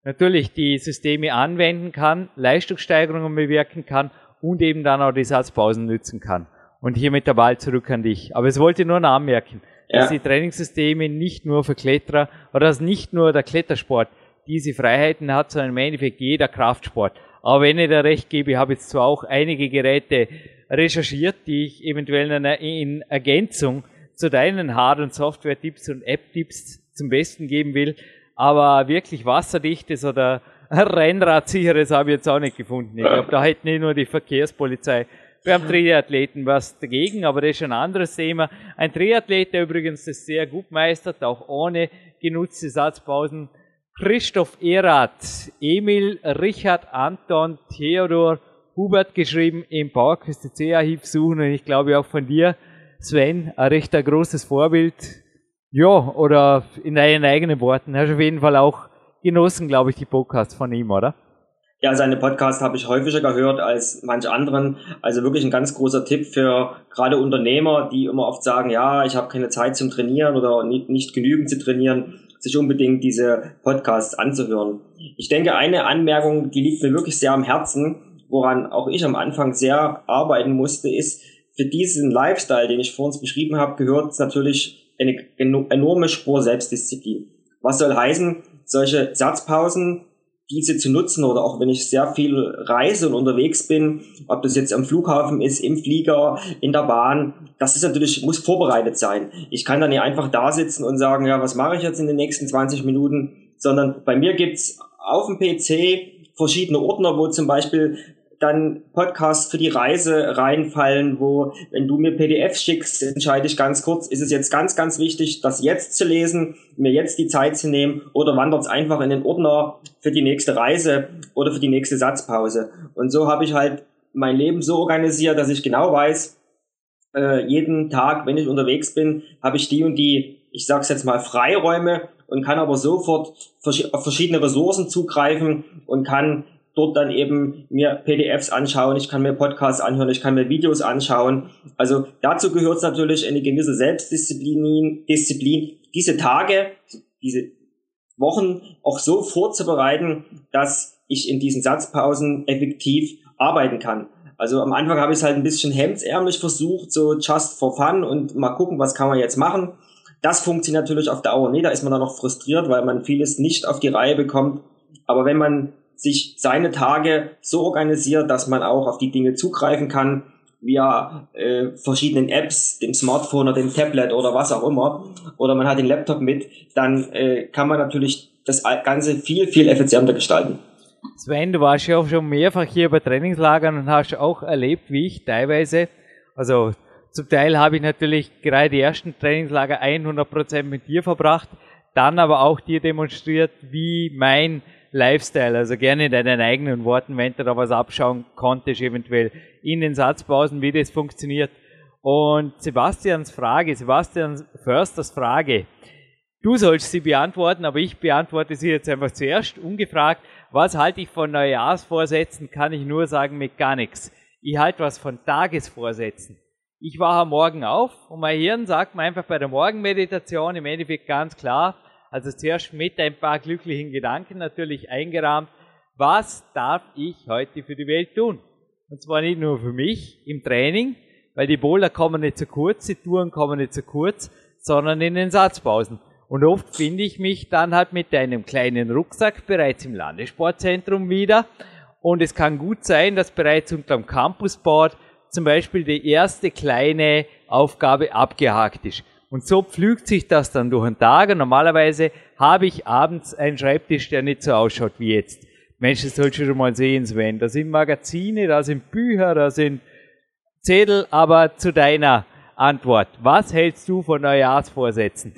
natürlich die Systeme anwenden kann, Leistungssteigerungen bewirken kann und eben dann auch die Satzpausen nützen kann. Und hier mit der Wahl zurück an dich. Aber es wollte nur noch anmerken dass die Trainingssysteme nicht nur für Kletterer oder dass nicht nur der Klettersport diese Freiheiten hat, sondern im Endeffekt jeder Kraftsport. Aber wenn ich da recht gebe, ich habe jetzt zwar auch einige Geräte recherchiert, die ich eventuell in Ergänzung zu deinen Hard- und Software-Tipps und App-Tipps zum Besten geben will, aber wirklich wasserdichtes oder Rennradsicheres habe ich jetzt auch nicht gefunden. Ich glaube, da hätte nicht nur die Verkehrspolizei beim Triathleten was dagegen, aber das ist ein anderes Thema. Ein Triathlet, der übrigens das sehr gut meistert, auch ohne genutzte Satzpausen. Christoph Erath, Emil, Richard, Anton, Theodor, Hubert geschrieben, im PowerQuest C-Archiv suchen und ich glaube auch von dir, Sven, ein recht ein großes Vorbild. Ja, oder in deinen eigenen Worten, hast du auf jeden Fall auch genossen, glaube ich, die Podcasts von ihm, oder? Ja, seine Podcasts habe ich häufiger gehört als manch anderen. Also wirklich ein ganz großer Tipp für gerade Unternehmer, die immer oft sagen, ja, ich habe keine Zeit zum Trainieren oder nicht, nicht genügend zu trainieren, sich unbedingt diese Podcasts anzuhören. Ich denke, eine Anmerkung, die liegt mir wirklich sehr am Herzen, woran auch ich am Anfang sehr arbeiten musste, ist, für diesen Lifestyle, den ich vor uns beschrieben habe, gehört natürlich eine enorme Spur Selbstdisziplin. Was soll heißen, solche Satzpausen diese zu nutzen oder auch wenn ich sehr viel reise und unterwegs bin, ob das jetzt am Flughafen ist, im Flieger, in der Bahn, das ist natürlich, muss vorbereitet sein. Ich kann dann nicht einfach da sitzen und sagen, ja, was mache ich jetzt in den nächsten 20 Minuten, sondern bei mir gibt's auf dem PC verschiedene Ordner, wo zum Beispiel dann Podcasts für die Reise reinfallen, wo, wenn du mir PDFs schickst, entscheide ich ganz kurz, ist es jetzt ganz, ganz wichtig, das jetzt zu lesen, mir jetzt die Zeit zu nehmen oder wandert es einfach in den Ordner für die nächste Reise oder für die nächste Satzpause. Und so habe ich halt mein Leben so organisiert, dass ich genau weiß, äh, jeden Tag, wenn ich unterwegs bin, habe ich die und die, ich sag's jetzt mal, Freiräume und kann aber sofort auf verschiedene Ressourcen zugreifen und kann dort dann eben mir PDFs anschauen, ich kann mir Podcasts anhören, ich kann mir Videos anschauen. Also dazu gehört es natürlich eine gewisse Selbstdisziplin, Disziplin, diese Tage, diese Wochen auch so vorzubereiten, dass ich in diesen Satzpausen effektiv arbeiten kann. Also am Anfang habe ich es halt ein bisschen hemdsärmlich versucht, so just for fun und mal gucken, was kann man jetzt machen. Das funktioniert natürlich auf Dauer nicht, da ist man dann noch frustriert, weil man vieles nicht auf die Reihe bekommt. Aber wenn man sich seine Tage so organisiert, dass man auch auf die Dinge zugreifen kann, via äh, verschiedenen Apps, dem Smartphone oder dem Tablet oder was auch immer, oder man hat den Laptop mit, dann äh, kann man natürlich das Ganze viel, viel effizienter gestalten. Sven, du warst ja auch schon mehrfach hier bei Trainingslagern und hast auch erlebt, wie ich teilweise, also zum Teil habe ich natürlich gerade die ersten Trainingslager 100% mit dir verbracht, dann aber auch dir demonstriert, wie mein Lifestyle. Also gerne in deinen eigenen Worten, wenn du da was abschauen konntest, eventuell in den Satzpausen, wie das funktioniert. Und Sebastians Frage, Sebastian Försters Frage, du sollst sie beantworten, aber ich beantworte sie jetzt einfach zuerst, ungefragt. Was halte ich von Neujahrsvorsätzen? Kann ich nur sagen mit gar nichts. Ich halte was von Tagesvorsätzen. Ich wache morgen auf und mein Hirn sagt mir einfach bei der Morgenmeditation im Endeffekt ganz klar, also zuerst mit ein paar glücklichen Gedanken natürlich eingerahmt, was darf ich heute für die Welt tun? Und zwar nicht nur für mich im Training, weil die Boulder kommen nicht zu kurz, die Touren kommen nicht zu kurz, sondern in den Satzpausen. Und oft finde ich mich dann halt mit einem kleinen Rucksack bereits im Landessportzentrum wieder. Und es kann gut sein, dass bereits unterm Campusboard zum Beispiel die erste kleine Aufgabe abgehakt ist. Und so pflügt sich das dann durch den Tag. Und normalerweise habe ich abends einen Schreibtisch, der nicht so ausschaut wie jetzt. Mensch, das sollst du schon mal sehen, Sven. Da sind Magazine, da sind Bücher, da sind Zettel. Aber zu deiner Antwort. Was hältst du von Neujahrsvorsätzen?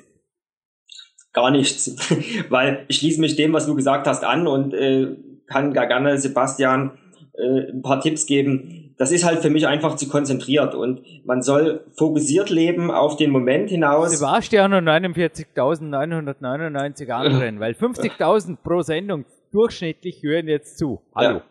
Gar nichts, weil ich schließe mich dem, was du gesagt hast, an und äh, kann gar gerne Sebastian äh, ein paar Tipps geben, das ist halt für mich einfach zu konzentriert und man soll fokussiert leben auf den Moment hinaus. Sebastian und 49.999 anderen, weil 50.000 pro Sendung durchschnittlich hören jetzt zu. Hallo.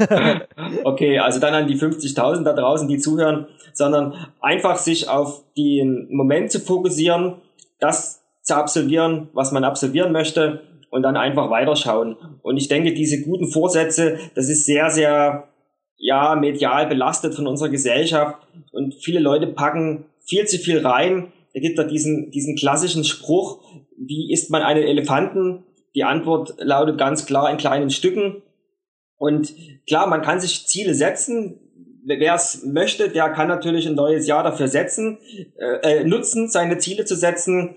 Ja. okay, also dann an die 50.000 da draußen, die zuhören, sondern einfach sich auf den Moment zu fokussieren, das zu absolvieren, was man absolvieren möchte und dann einfach weiterschauen. Und ich denke, diese guten Vorsätze, das ist sehr, sehr ja medial belastet von unserer Gesellschaft und viele Leute packen viel zu viel rein. Da gibt da diesen, diesen klassischen Spruch, wie isst man einen Elefanten? Die Antwort lautet ganz klar in kleinen Stücken. Und klar, man kann sich Ziele setzen. Wer es möchte, der kann natürlich ein neues Jahr dafür setzen, äh, äh nutzen, seine Ziele zu setzen.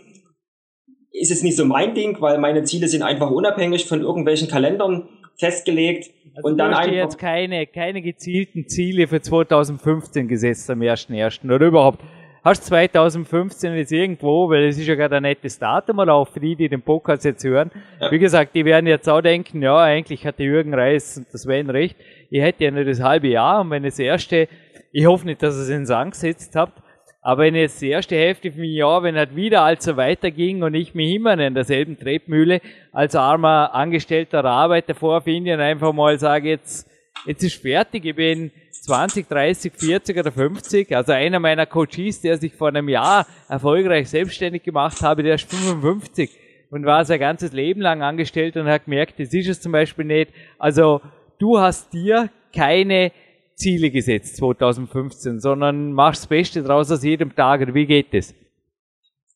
Ist es nicht so mein Ding, weil meine Ziele sind einfach unabhängig von irgendwelchen Kalendern festgelegt. Also und dann einfach jetzt keine, keine gezielten Ziele für 2015 gesetzt am 1.1. oder überhaupt hast 2015 jetzt irgendwo, weil es ist ja gerade ein nettes Datum, oder auch für die, die den Podcast jetzt hören. Ja. Wie gesagt, die werden jetzt auch denken, ja, eigentlich hatte Jürgen Reis und das Sven recht. Ich hätte ja nur das halbe Jahr und wenn das erste, ich hoffe nicht, dass ihr es in Sang gesetzt habt, aber wenn jetzt die erste Hälfte vom Jahr, wenn halt wieder also weiterging und ich mich immer in derselben Tretmühle als armer Angestellter Arbeiter vorfinde und einfach mal sage, jetzt, jetzt ist fertig, ich bin 20, 30, 40 oder 50. Also einer meiner Coaches, der sich vor einem Jahr erfolgreich selbstständig gemacht habe, der ist 55 und war sein ganzes Leben lang angestellt und hat gemerkt, das ist es zum Beispiel nicht. Also du hast dir keine Ziele gesetzt 2015, sondern machst das Beste draus aus jedem Tag. Wie geht das?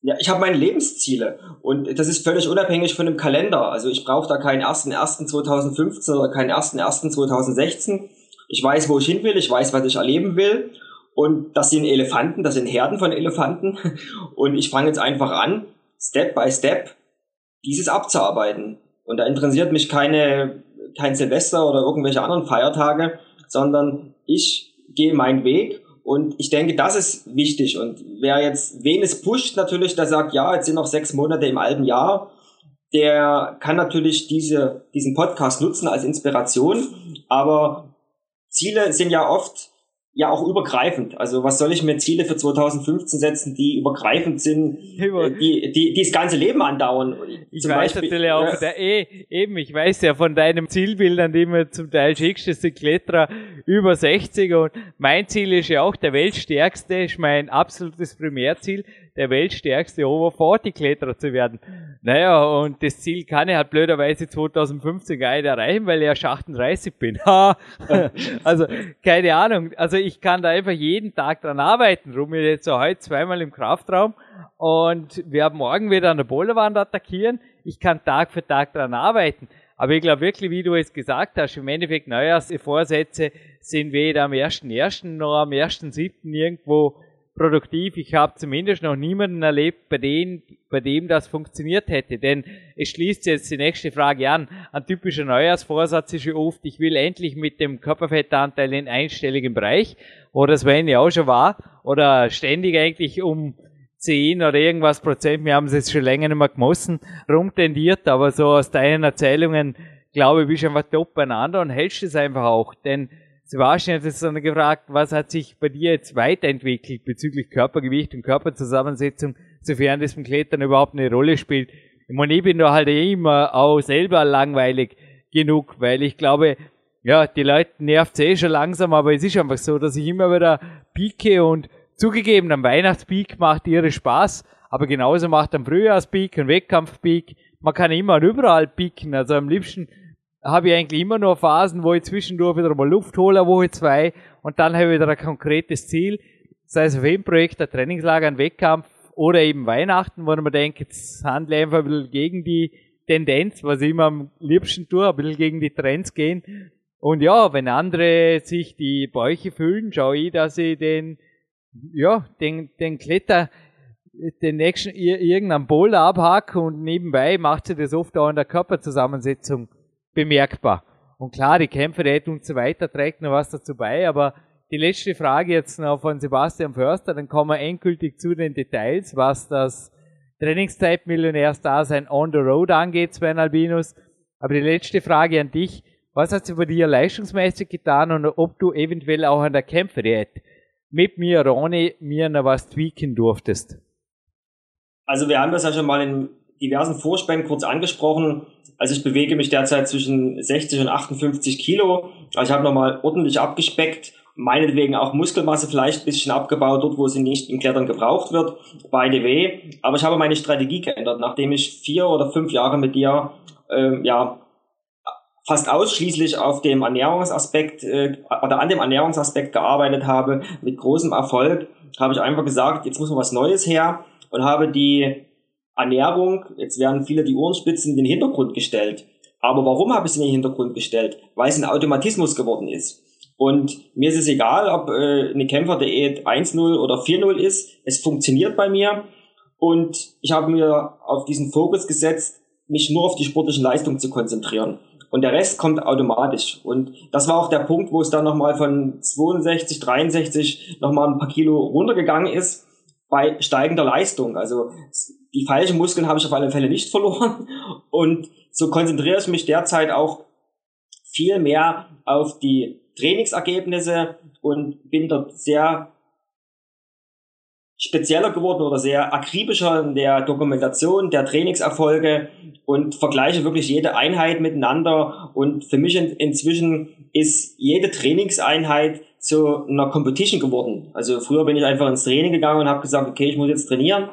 Ja, ich habe meine Lebensziele und das ist völlig unabhängig von dem Kalender. Also ich brauche da keinen 1.1.2015 oder keinen 1.1.2016. Ich weiß, wo ich hin will, ich weiß, was ich erleben will und das sind Elefanten, das sind Herden von Elefanten und ich fange jetzt einfach an, Step by Step, dieses abzuarbeiten. Und da interessiert mich keine, kein Silvester oder irgendwelche anderen Feiertage, sondern ich gehe meinen Weg und ich denke, das ist wichtig. Und wer jetzt wen es pusht, natürlich, der sagt, ja, jetzt sind noch sechs Monate im alten Jahr, der kann natürlich diese, diesen Podcast nutzen als Inspiration. Aber Ziele sind ja oft ja auch übergreifend. Also was soll ich mir Ziele für 2015 setzen, die übergreifend sind, Über die, die, die das ganze Leben andauern? Ich zum weiß Beispiel, natürlich auch, der, eh, eben, ich weiß ja von deinem Zielbildern, die mir zum Teil schickst, das sind Kletterer über 60 und mein Ziel ist ja auch der weltstärkste, ist mein absolutes Primärziel, der weltstärkste Over 40 Kletterer zu werden. Naja, und das Ziel kann ich halt blöderweise 2015 gar nicht erreichen, weil ich erst 38 bin. also, keine Ahnung. Also, ich kann da einfach jeden Tag dran arbeiten. Rum ist jetzt so heute zweimal im Kraftraum und haben morgen wieder an der Boulderwand attackieren. Ich kann Tag für Tag dran arbeiten. Aber ich glaube wirklich, wie du es gesagt hast, im Endeffekt Neujahrsvorsätze sind weder am 1.1. noch am 1.7. irgendwo produktiv. Ich habe zumindest noch niemanden erlebt, bei dem, bei dem das funktioniert hätte. Denn es schließt jetzt die nächste Frage an. Ein typischer Neujahrsvorsatz ist ja oft, ich will endlich mit dem Körperfettanteil in einstelligen Bereich, oder das wenn ja auch schon war, oder ständig eigentlich um 10 oder irgendwas Prozent, wir haben es jetzt schon länger nicht mehr gemessen, rumtendiert, aber so aus deinen Erzählungen, glaube ich, bist du einfach top beieinander und hältst es einfach auch. Denn Sebastian hat jetzt dann gefragt, was hat sich bei dir jetzt weiterentwickelt bezüglich Körpergewicht und Körperzusammensetzung, sofern das beim Klettern überhaupt eine Rolle spielt. Ich meine, ich bin da halt immer auch selber langweilig genug, weil ich glaube, ja, die Leute nervt eh schon langsam, aber es ist einfach so, dass ich immer wieder pieke und zugegeben, am Weihnachtspeak macht ihre Spaß, aber genauso macht am Frühjahrspeak und Wettkampfpeak. Man kann immer und überall pieken, also am liebsten habe ich eigentlich immer nur Phasen, wo ich zwischendurch wieder mal Luft hole, Woche zwei, und dann habe ich wieder ein konkretes Ziel, sei es auf jedem Projekt, ein Trainingslager, ein Wettkampf oder eben Weihnachten, wo man denkt, jetzt handle ich einfach ein bisschen gegen die Tendenz, was ich immer am liebsten tue, ein bisschen gegen die Trends gehen. Und ja, wenn andere sich die Bäuche füllen, schaue ich, dass ich den, ja, den, den Kletter, den nächsten irgendeinen Boulder abhacke und nebenbei macht sie das oft auch in der Körperzusammensetzung bemerkbar. Und klar, die Kämpferät und so weiter trägt noch was dazu bei, aber die letzte Frage jetzt noch von Sebastian Förster, dann kommen wir endgültig zu den Details, was das Trainingszeit-Millionärs-Dasein on the road angeht, Sven Albinus. Aber die letzte Frage an dich, was hat sich bei dir leistungsmäßig getan und ob du eventuell auch an der Kämpferät mit mir, Ronny, mir noch was tweaken durftest? Also wir haben das ja schon mal in diversen Vorspängen kurz angesprochen. Also ich bewege mich derzeit zwischen 60 und 58 Kilo. Also ich habe nochmal ordentlich abgespeckt, meinetwegen auch Muskelmasse vielleicht ein bisschen abgebaut, dort wo sie nicht im Klettern gebraucht wird, by the way. Aber ich habe meine Strategie geändert, nachdem ich vier oder fünf Jahre mit dir ähm, ja fast ausschließlich auf dem Ernährungsaspekt äh, oder an dem Ernährungsaspekt gearbeitet habe, mit großem Erfolg, habe ich einfach gesagt, jetzt muss noch was Neues her und habe die Ernährung, jetzt werden viele die Ohrenspitzen in den Hintergrund gestellt. Aber warum habe ich sie in den Hintergrund gestellt? Weil es ein Automatismus geworden ist. Und mir ist es egal, ob äh, eine Kämpferdiät 1-0 oder 4-0 ist. Es funktioniert bei mir. Und ich habe mir auf diesen Fokus gesetzt, mich nur auf die sportlichen Leistungen zu konzentrieren. Und der Rest kommt automatisch. Und das war auch der Punkt, wo es dann nochmal von 62, 63 nochmal ein paar Kilo runtergegangen ist bei steigender Leistung. Also die falschen Muskeln habe ich auf alle Fälle nicht verloren und so konzentriere ich mich derzeit auch viel mehr auf die Trainingsergebnisse und bin dort sehr spezieller geworden oder sehr akribischer in der Dokumentation der Trainingserfolge und vergleiche wirklich jede Einheit miteinander. Und für mich in, inzwischen ist jede Trainingseinheit zu einer Competition geworden. Also früher bin ich einfach ins Training gegangen und habe gesagt, okay, ich muss jetzt trainieren.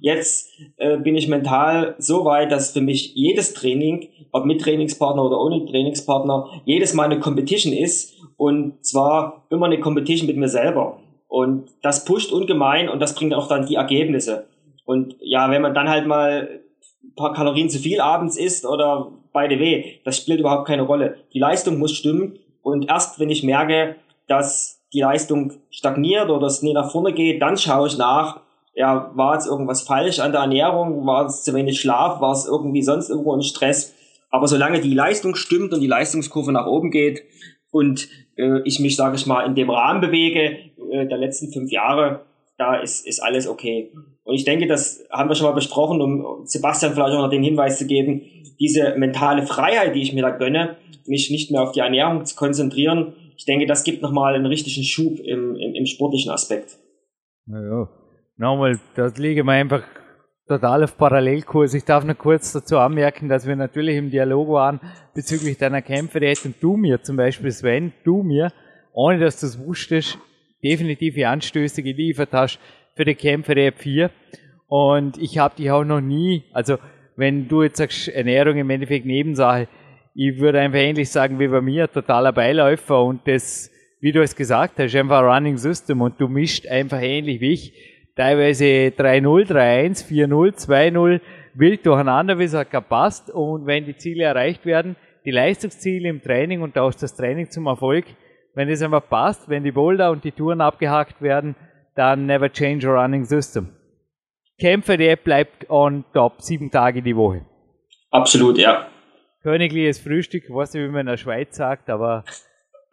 Jetzt äh, bin ich mental so weit, dass für mich jedes Training, ob mit Trainingspartner oder ohne Trainingspartner, jedes Mal eine Competition ist. Und zwar immer eine Competition mit mir selber. Und das pusht ungemein und das bringt auch dann die Ergebnisse. Und ja, wenn man dann halt mal ein paar Kalorien zu viel abends isst oder beide weh, das spielt überhaupt keine Rolle. Die Leistung muss stimmen und erst wenn ich merke, dass die Leistung stagniert oder es nie nach vorne geht, dann schaue ich nach, ja, war jetzt irgendwas falsch an der Ernährung, war es zu wenig Schlaf, war es irgendwie sonst irgendwo ein Stress. Aber solange die Leistung stimmt und die Leistungskurve nach oben geht und äh, ich mich, sage ich mal, in dem Rahmen bewege äh, der letzten fünf Jahre, da ist, ist alles okay. Und ich denke, das haben wir schon mal besprochen, um Sebastian vielleicht auch noch den Hinweis zu geben, diese mentale Freiheit, die ich mir da gönne, mich nicht mehr auf die Ernährung zu konzentrieren, ich denke, das gibt nochmal einen richtigen Schub im, im, im sportlichen Aspekt. Naja, nochmal, da liegen wir einfach total auf Parallelkurs. Ich darf noch kurz dazu anmerken, dass wir natürlich im Dialog waren bezüglich deiner Kämpfe. Jetzt und du mir zum Beispiel, Sven, du mir, ohne dass du es wusstest, definitive Anstöße geliefert hast für die Kämpfe der 4. Und ich habe dich auch noch nie, also wenn du jetzt sagst, Ernährung im Endeffekt Nebensache, ich würde einfach ähnlich sagen wie bei mir, totaler Beiläufer und das, wie du es gesagt hast, einfach ein Running System und du mischt einfach ähnlich wie ich, teilweise 3-0, 3-1, 4-0, 2-0, wild durcheinander, wie es halt passt und wenn die Ziele erreicht werden, die Leistungsziele im Training und auch das Training zum Erfolg, wenn es einfach passt, wenn die Boulder und die Touren abgehakt werden, dann never change a running system. Kämpfe, der bleibt on top, sieben Tage die Woche. Absolut, ja königliches Frühstück, was wie man in der Schweiz sagt, aber.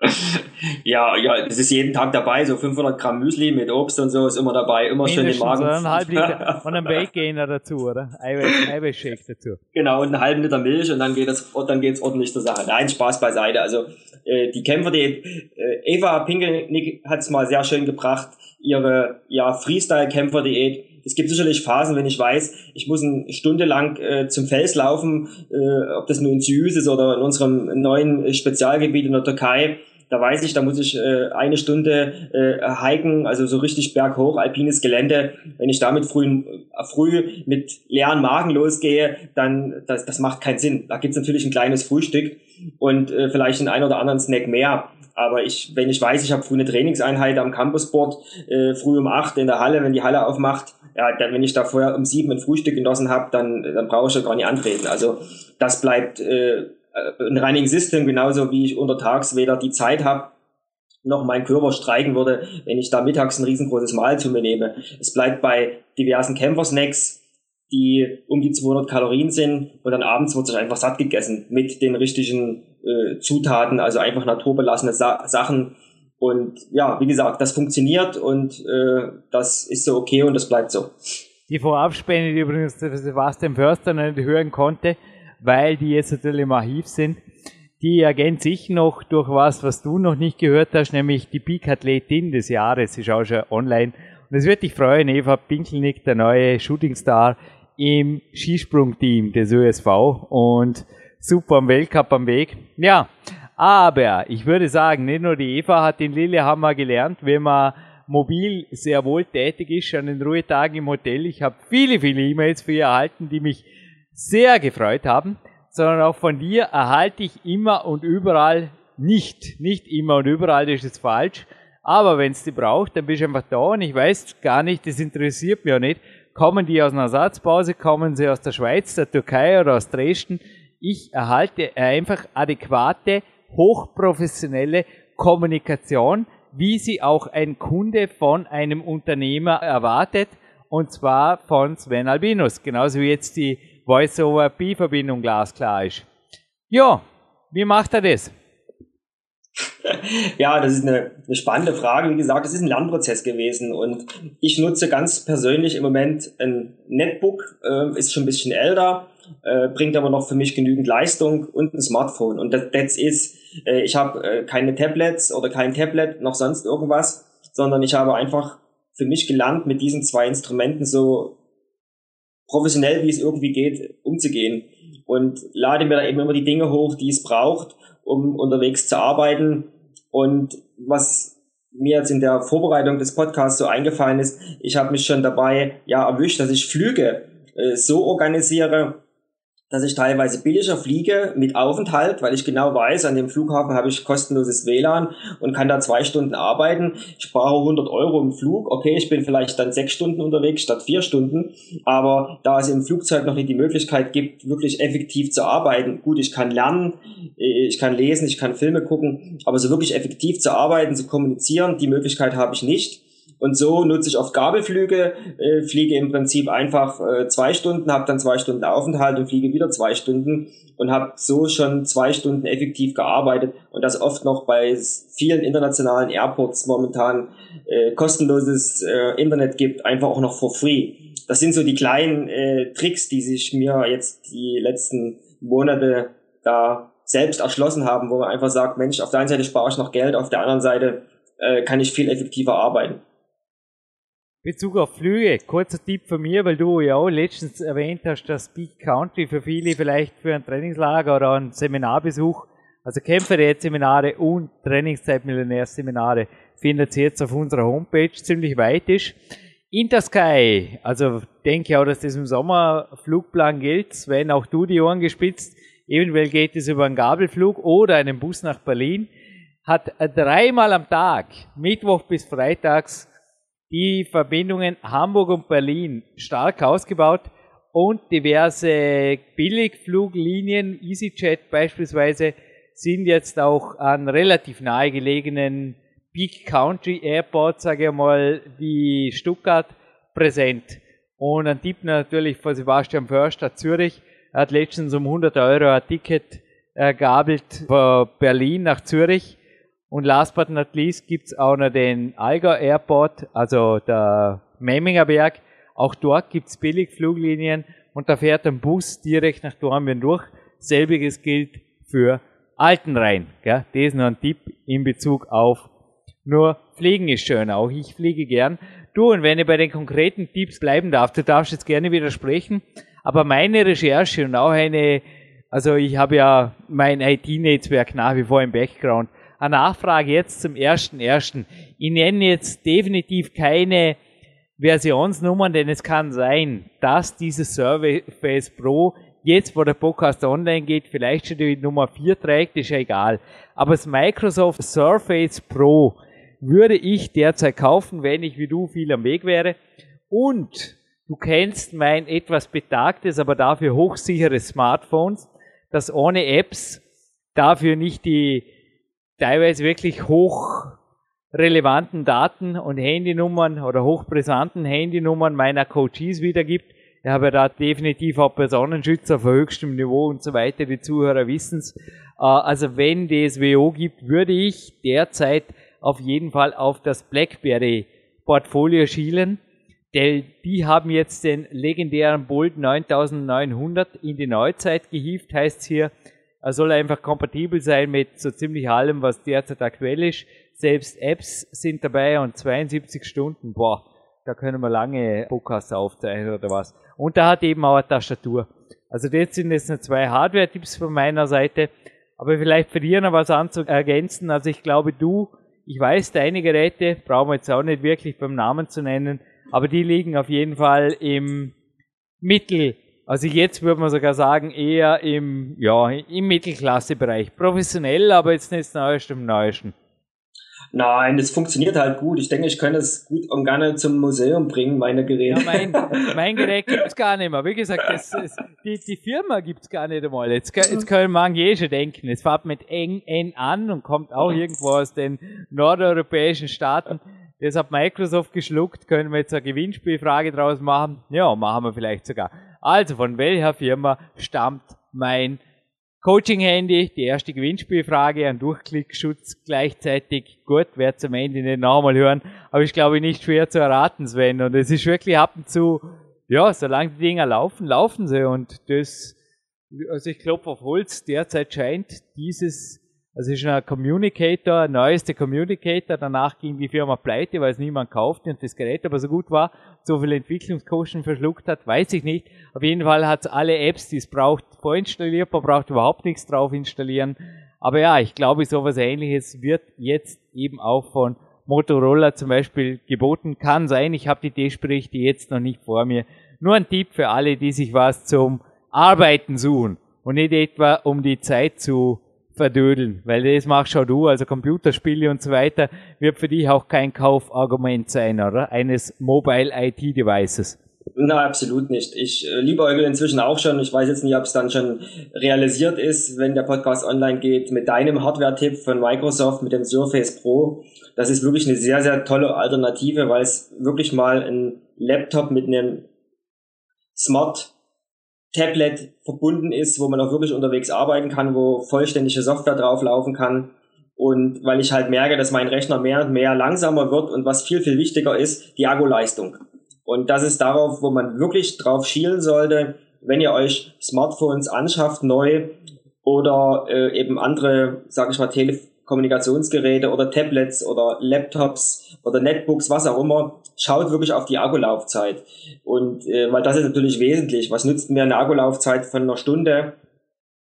ja, ja, das ist jeden Tag dabei, so 500 Gramm Müsli mit Obst und so ist immer dabei, immer schön im Magen. Ein halb Liter und ein Bake-Gainer dazu, oder? Eiweiß, Eiweißshake dazu. Genau, und einen halben Liter Milch und dann geht es, dann geht's ordentlich zur Sache. Nein, Spaß beiseite. Also, äh, die Kämpfer, die, äh, Eva Pinkelnick hat's mal sehr schön gebracht, ihre, ja, Freestyle-Kämpfer-Diät es gibt sicherlich Phasen, wenn ich weiß, ich muss eine Stunde lang äh, zum Fels laufen, äh, ob das nun in Süß ist oder in unserem neuen Spezialgebiet in der Türkei. Da weiß ich, da muss ich äh, eine Stunde äh, hiken, also so richtig berghoch, alpines Gelände. Wenn ich damit früh, äh, früh mit leeren Magen losgehe, dann das, das macht keinen Sinn. Da gibt's natürlich ein kleines Frühstück und äh, vielleicht einen ein oder anderen Snack mehr. Aber ich, wenn ich weiß, ich habe früh eine Trainingseinheit am Campusboard, äh, früh um acht in der Halle, wenn die Halle aufmacht, ja, dann, wenn ich da vorher um sieben ein Frühstück genossen habe, dann, dann brauche ich ja gar nicht antreten. Also das bleibt äh, ein Running System, genauso wie ich untertags weder die Zeit habe, noch mein Körper streiken würde, wenn ich da mittags ein riesengroßes Mahl zu mir nehme. Es bleibt bei diversen Camper-Snacks, die um die 200 Kalorien sind und dann abends wird sich einfach satt gegessen mit den richtigen äh, Zutaten, also einfach naturbelassene Sa Sachen, und ja, wie gesagt, das funktioniert und äh, das ist so okay und das bleibt so. Die Vorabspende, die übrigens Sebastian Förster nicht hören konnte, weil die jetzt natürlich im Archiv sind, die ergänze ich noch durch was, was du noch nicht gehört hast, nämlich die Peak-Athletin des Jahres, ist auch schon online. Und es wird dich freuen, Eva Pinkelnick, der neue Shootingstar im Skisprungteam des ÖSV und super am Weltcup am Weg. Ja, aber ich würde sagen, nicht nur die Eva hat in Lillehammer gelernt, wenn man mobil sehr wohl tätig ist an den Ruhetagen im Hotel. Ich habe viele, viele E-Mails für ihr erhalten, die mich sehr gefreut haben, sondern auch von dir erhalte ich immer und überall nicht, nicht immer und überall, das ist falsch. Aber wenn es die braucht, dann bist du einfach da und ich weiß gar nicht, das interessiert mich auch nicht. Kommen die aus einer Ersatzpause, kommen sie aus der Schweiz, der Türkei oder aus Dresden? Ich erhalte einfach adäquate hochprofessionelle Kommunikation, wie sie auch ein Kunde von einem Unternehmer erwartet, und zwar von Sven Albinus, genauso wie jetzt die Voice-over-P-Verbindung glasklar ist. Ja, wie macht er das? ja, das ist eine, eine, spannende Frage. Wie gesagt, es ist ein Lernprozess gewesen und ich nutze ganz persönlich im Moment ein Netbook, äh, ist schon ein bisschen älter, äh, bringt aber noch für mich genügend Leistung und ein Smartphone. Und das, ist, äh, ich habe äh, keine Tablets oder kein Tablet noch sonst irgendwas, sondern ich habe einfach für mich gelernt, mit diesen zwei Instrumenten so professionell, wie es irgendwie geht, umzugehen. Und lade mir da eben immer die Dinge hoch, die es braucht, um unterwegs zu arbeiten. Und was mir jetzt in der Vorbereitung des Podcasts so eingefallen ist, ich habe mich schon dabei ja erwischt, dass ich Flüge äh, so organisiere, dass ich teilweise billiger fliege mit Aufenthalt, weil ich genau weiß, an dem Flughafen habe ich kostenloses WLAN und kann da zwei Stunden arbeiten. Ich spare 100 Euro im Flug. Okay, ich bin vielleicht dann sechs Stunden unterwegs statt vier Stunden. Aber da es im Flugzeug noch nicht die Möglichkeit gibt, wirklich effektiv zu arbeiten, gut, ich kann lernen, ich kann lesen, ich kann Filme gucken, aber so wirklich effektiv zu arbeiten, zu kommunizieren, die Möglichkeit habe ich nicht. Und so nutze ich oft Gabelflüge, äh, fliege im Prinzip einfach äh, zwei Stunden, habe dann zwei Stunden Aufenthalt und fliege wieder zwei Stunden und habe so schon zwei Stunden effektiv gearbeitet und das oft noch bei vielen internationalen Airports momentan äh, kostenloses äh, Internet gibt, einfach auch noch for free. Das sind so die kleinen äh, Tricks, die sich mir jetzt die letzten Monate da selbst erschlossen haben, wo man einfach sagt, Mensch, auf der einen Seite spare ich noch Geld, auf der anderen Seite äh, kann ich viel effektiver arbeiten. Bezug auf Flüge, kurzer Tipp von mir, weil du ja auch letztens erwähnt hast, dass Peak Country für viele vielleicht für ein Trainingslager oder einen Seminarbesuch, also Kämpferät-Seminare und Trainingszeit-Millionärs-Seminare findet ihr jetzt auf unserer Homepage ziemlich weit ist. Intersky, also denke auch, dass das im Sommer Flugplan gilt, wenn auch du die Ohren gespitzt, eventuell geht es über einen Gabelflug oder einen Bus nach Berlin, hat dreimal am Tag, Mittwoch bis Freitags, die Verbindungen Hamburg und Berlin stark ausgebaut und diverse Billigfluglinien, EasyJet beispielsweise, sind jetzt auch an relativ nahegelegenen Peak Country Airports, sage ich mal, wie Stuttgart präsent. Und ein Tipp natürlich von Sebastian Förster Zürich. Er hat letztens um 100 Euro ein Ticket ergabelt von Berlin nach Zürich und last but not least gibt's auch noch den Alga Airport, also der Memminger Berg. Auch dort gibt's Billigfluglinien und da fährt ein Bus direkt nach Dornbirn durch. Selbiges gilt für Altenrhein. Gell? Das ist noch ein Tipp in Bezug auf nur Fliegen ist schön. Auch ich fliege gern. Du, und wenn ich bei den konkreten Tipps bleiben darf, du darfst jetzt gerne widersprechen, aber meine Recherche und auch eine, also ich habe ja mein IT-Netzwerk nach wie vor im Background, eine Nachfrage jetzt zum ersten ersten. Ich nenne jetzt definitiv keine Versionsnummern, denn es kann sein, dass dieses Surface Pro jetzt, wo der Podcast online geht, vielleicht schon die Nummer 4 trägt, ist ja egal. Aber das Microsoft Surface Pro würde ich derzeit kaufen, wenn ich wie du viel am Weg wäre. Und du kennst mein etwas betagtes, aber dafür hochsicheres Smartphone, das ohne Apps dafür nicht die teilweise wirklich hochrelevanten Daten und Handynummern oder hochbrisanten Handynummern meiner Coaches wiedergibt. Ich habe da definitiv auch Personenschutz auf höchstem Niveau und so weiter, die Zuhörer wissen's. Äh, also wenn DSWO gibt, würde ich derzeit auf jeden Fall auf das BlackBerry Portfolio schielen. Denn die haben jetzt den legendären Bolt 9900 in die Neuzeit gehievt, heißt hier, er soll einfach kompatibel sein mit so ziemlich allem, was derzeit aktuell ist. Selbst Apps sind dabei und 72 Stunden, boah, da können wir lange Podcasts aufzeichnen oder was. Und da hat eben auch eine Tastatur. Also das sind jetzt nur zwei Hardware-Tipps von meiner Seite. Aber vielleicht für dir noch was anzuergänzen. Also ich glaube, du, ich weiß, deine Geräte, brauchen wir jetzt auch nicht wirklich beim Namen zu nennen, aber die liegen auf jeden Fall im Mittel also jetzt würde man sogar sagen, eher im, ja, im Mittelklassebereich. Professionell, aber jetzt nicht das Neueste im Neuesten. Nein, das funktioniert halt gut. Ich denke, ich kann das gut und gerne zum Museum bringen, meine Geräte. Ja, mein, mein Gerät gibt's gar nicht mehr. Wie gesagt, das, das, die, die Firma gibt's gar nicht einmal. Jetzt, jetzt können schon denken. Es fährt mit N an und kommt auch irgendwo aus den nordeuropäischen Staaten. Das hat Microsoft geschluckt. Können wir jetzt eine Gewinnspielfrage draus machen? Ja, machen wir vielleicht sogar. Also, von welcher Firma stammt mein Coaching-Handy, die erste Gewinnspielfrage, ein Durchklickschutz gleichzeitig. Gut, es am Ende nicht nochmal hören, aber ich glaube nicht schwer zu erraten, Sven. Und es ist wirklich ab und zu, ja, solange die Dinger laufen, laufen sie. Und das, also ich klopfe auf Holz, derzeit scheint dieses also es ist ein Communicator, ein neuester Communicator. Danach ging die Firma pleite, weil es niemand kaufte und das Gerät aber so gut war, so viele Entwicklungskosten verschluckt hat, weiß ich nicht. Auf jeden Fall hat es alle Apps, die es braucht, vorinstalliert. Man braucht überhaupt nichts drauf installieren. Aber ja, ich glaube, sowas ähnliches wird jetzt eben auch von Motorola zum Beispiel geboten. Kann sein, ich habe die Testberichte jetzt noch nicht vor mir. Nur ein Tipp für alle, die sich was zum Arbeiten suchen und nicht etwa um die Zeit zu verdödeln, weil das machst schon du, also Computerspiele und so weiter, wird für dich auch kein Kaufargument sein, oder? Eines Mobile IT Devices. Na, absolut nicht. Ich äh, liebe Eugel inzwischen auch schon. Ich weiß jetzt nicht, ob es dann schon realisiert ist, wenn der Podcast online geht, mit deinem Hardware-Tipp von Microsoft, mit dem Surface Pro. Das ist wirklich eine sehr, sehr tolle Alternative, weil es wirklich mal ein Laptop mit einem Smart Tablet verbunden ist, wo man auch wirklich unterwegs arbeiten kann, wo vollständige Software drauflaufen kann. Und weil ich halt merke, dass mein Rechner mehr und mehr langsamer wird und was viel, viel wichtiger ist, die Akkuleistung. Und das ist darauf, wo man wirklich drauf schielen sollte, wenn ihr euch Smartphones anschafft, neu oder äh, eben andere, sage ich mal, Telekommunikationsgeräte oder Tablets oder Laptops oder Netbooks, was auch immer, schaut wirklich auf die Akkulaufzeit. Und äh, weil das ist natürlich wesentlich. Was nützt mir eine Akkulaufzeit von einer Stunde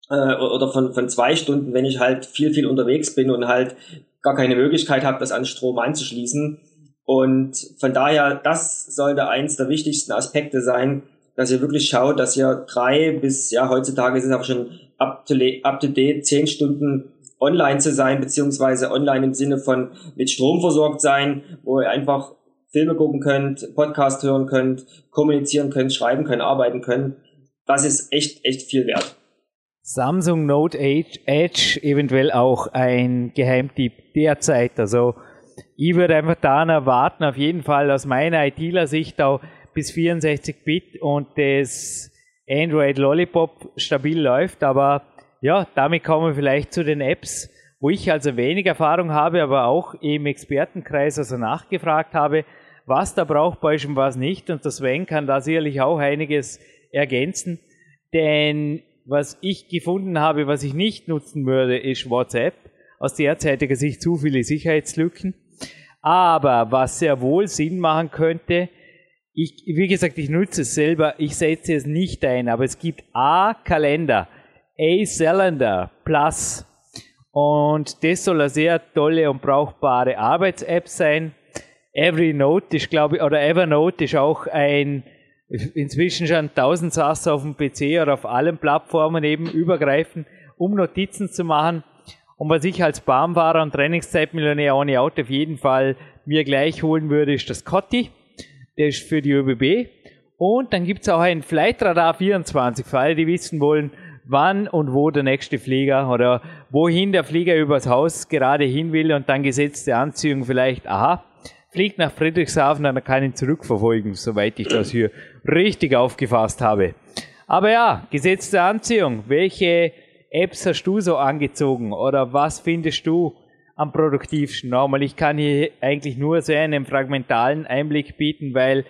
äh, oder von, von zwei Stunden, wenn ich halt viel, viel unterwegs bin und halt gar keine Möglichkeit habe, das an Strom anzuschließen. Und von daher, das sollte eins der wichtigsten Aspekte sein, dass ihr wirklich schaut, dass ihr drei bis, ja, heutzutage ist es auch schon up to, up to date, zehn Stunden online zu sein, beziehungsweise online im Sinne von mit Strom versorgt sein, wo ihr einfach Filme gucken könnt, Podcast hören könnt, kommunizieren könnt, schreiben könnt, arbeiten könnt. Das ist echt, echt viel wert. Samsung Note Edge eventuell auch ein Geheimtipp derzeit. Also ich würde einfach da erwarten, auf jeden Fall aus meiner ITler-Sicht auch bis 64-Bit und das Android Lollipop stabil läuft. Aber ja, damit kommen wir vielleicht zu den Apps, wo ich also wenig Erfahrung habe, aber auch im Expertenkreis also nachgefragt habe was da brauchbar ist und was nicht. Und der Sven kann da sicherlich auch einiges ergänzen. Denn was ich gefunden habe, was ich nicht nutzen würde, ist WhatsApp. Aus derzeitiger Sicht zu viele Sicherheitslücken. Aber was sehr wohl Sinn machen könnte, ich, wie gesagt, ich nutze es selber, ich setze es nicht ein, aber es gibt A-Kalender, A-Cylinder Plus. Und das soll eine sehr tolle und brauchbare Arbeits-App sein. Evernote ist, glaube ich, oder Evernote ist auch ein inzwischen schon 1000 SaaS auf dem PC oder auf allen Plattformen eben übergreifen, um Notizen zu machen. Und was ich als Bahnfahrer und Trainingszeitmillionär ohne Auto auf jeden Fall mir gleich holen würde, ist das Cotti. Der ist für die ÖBB. Und dann gibt es auch ein Flightradar 24 für alle, die wissen wollen, wann und wo der nächste Flieger oder wohin der Flieger übers Haus gerade hin will und dann gesetzte Anziehung vielleicht, aha, fliegt nach Friedrichshafen, dann kann ihn zurückverfolgen, soweit ich das hier richtig aufgefasst habe. Aber ja, gesetzte Anziehung. Welche Apps hast du so angezogen oder was findest du am produktivsten? Normal, ich kann hier eigentlich nur sehr einen fragmentalen Einblick bieten, weil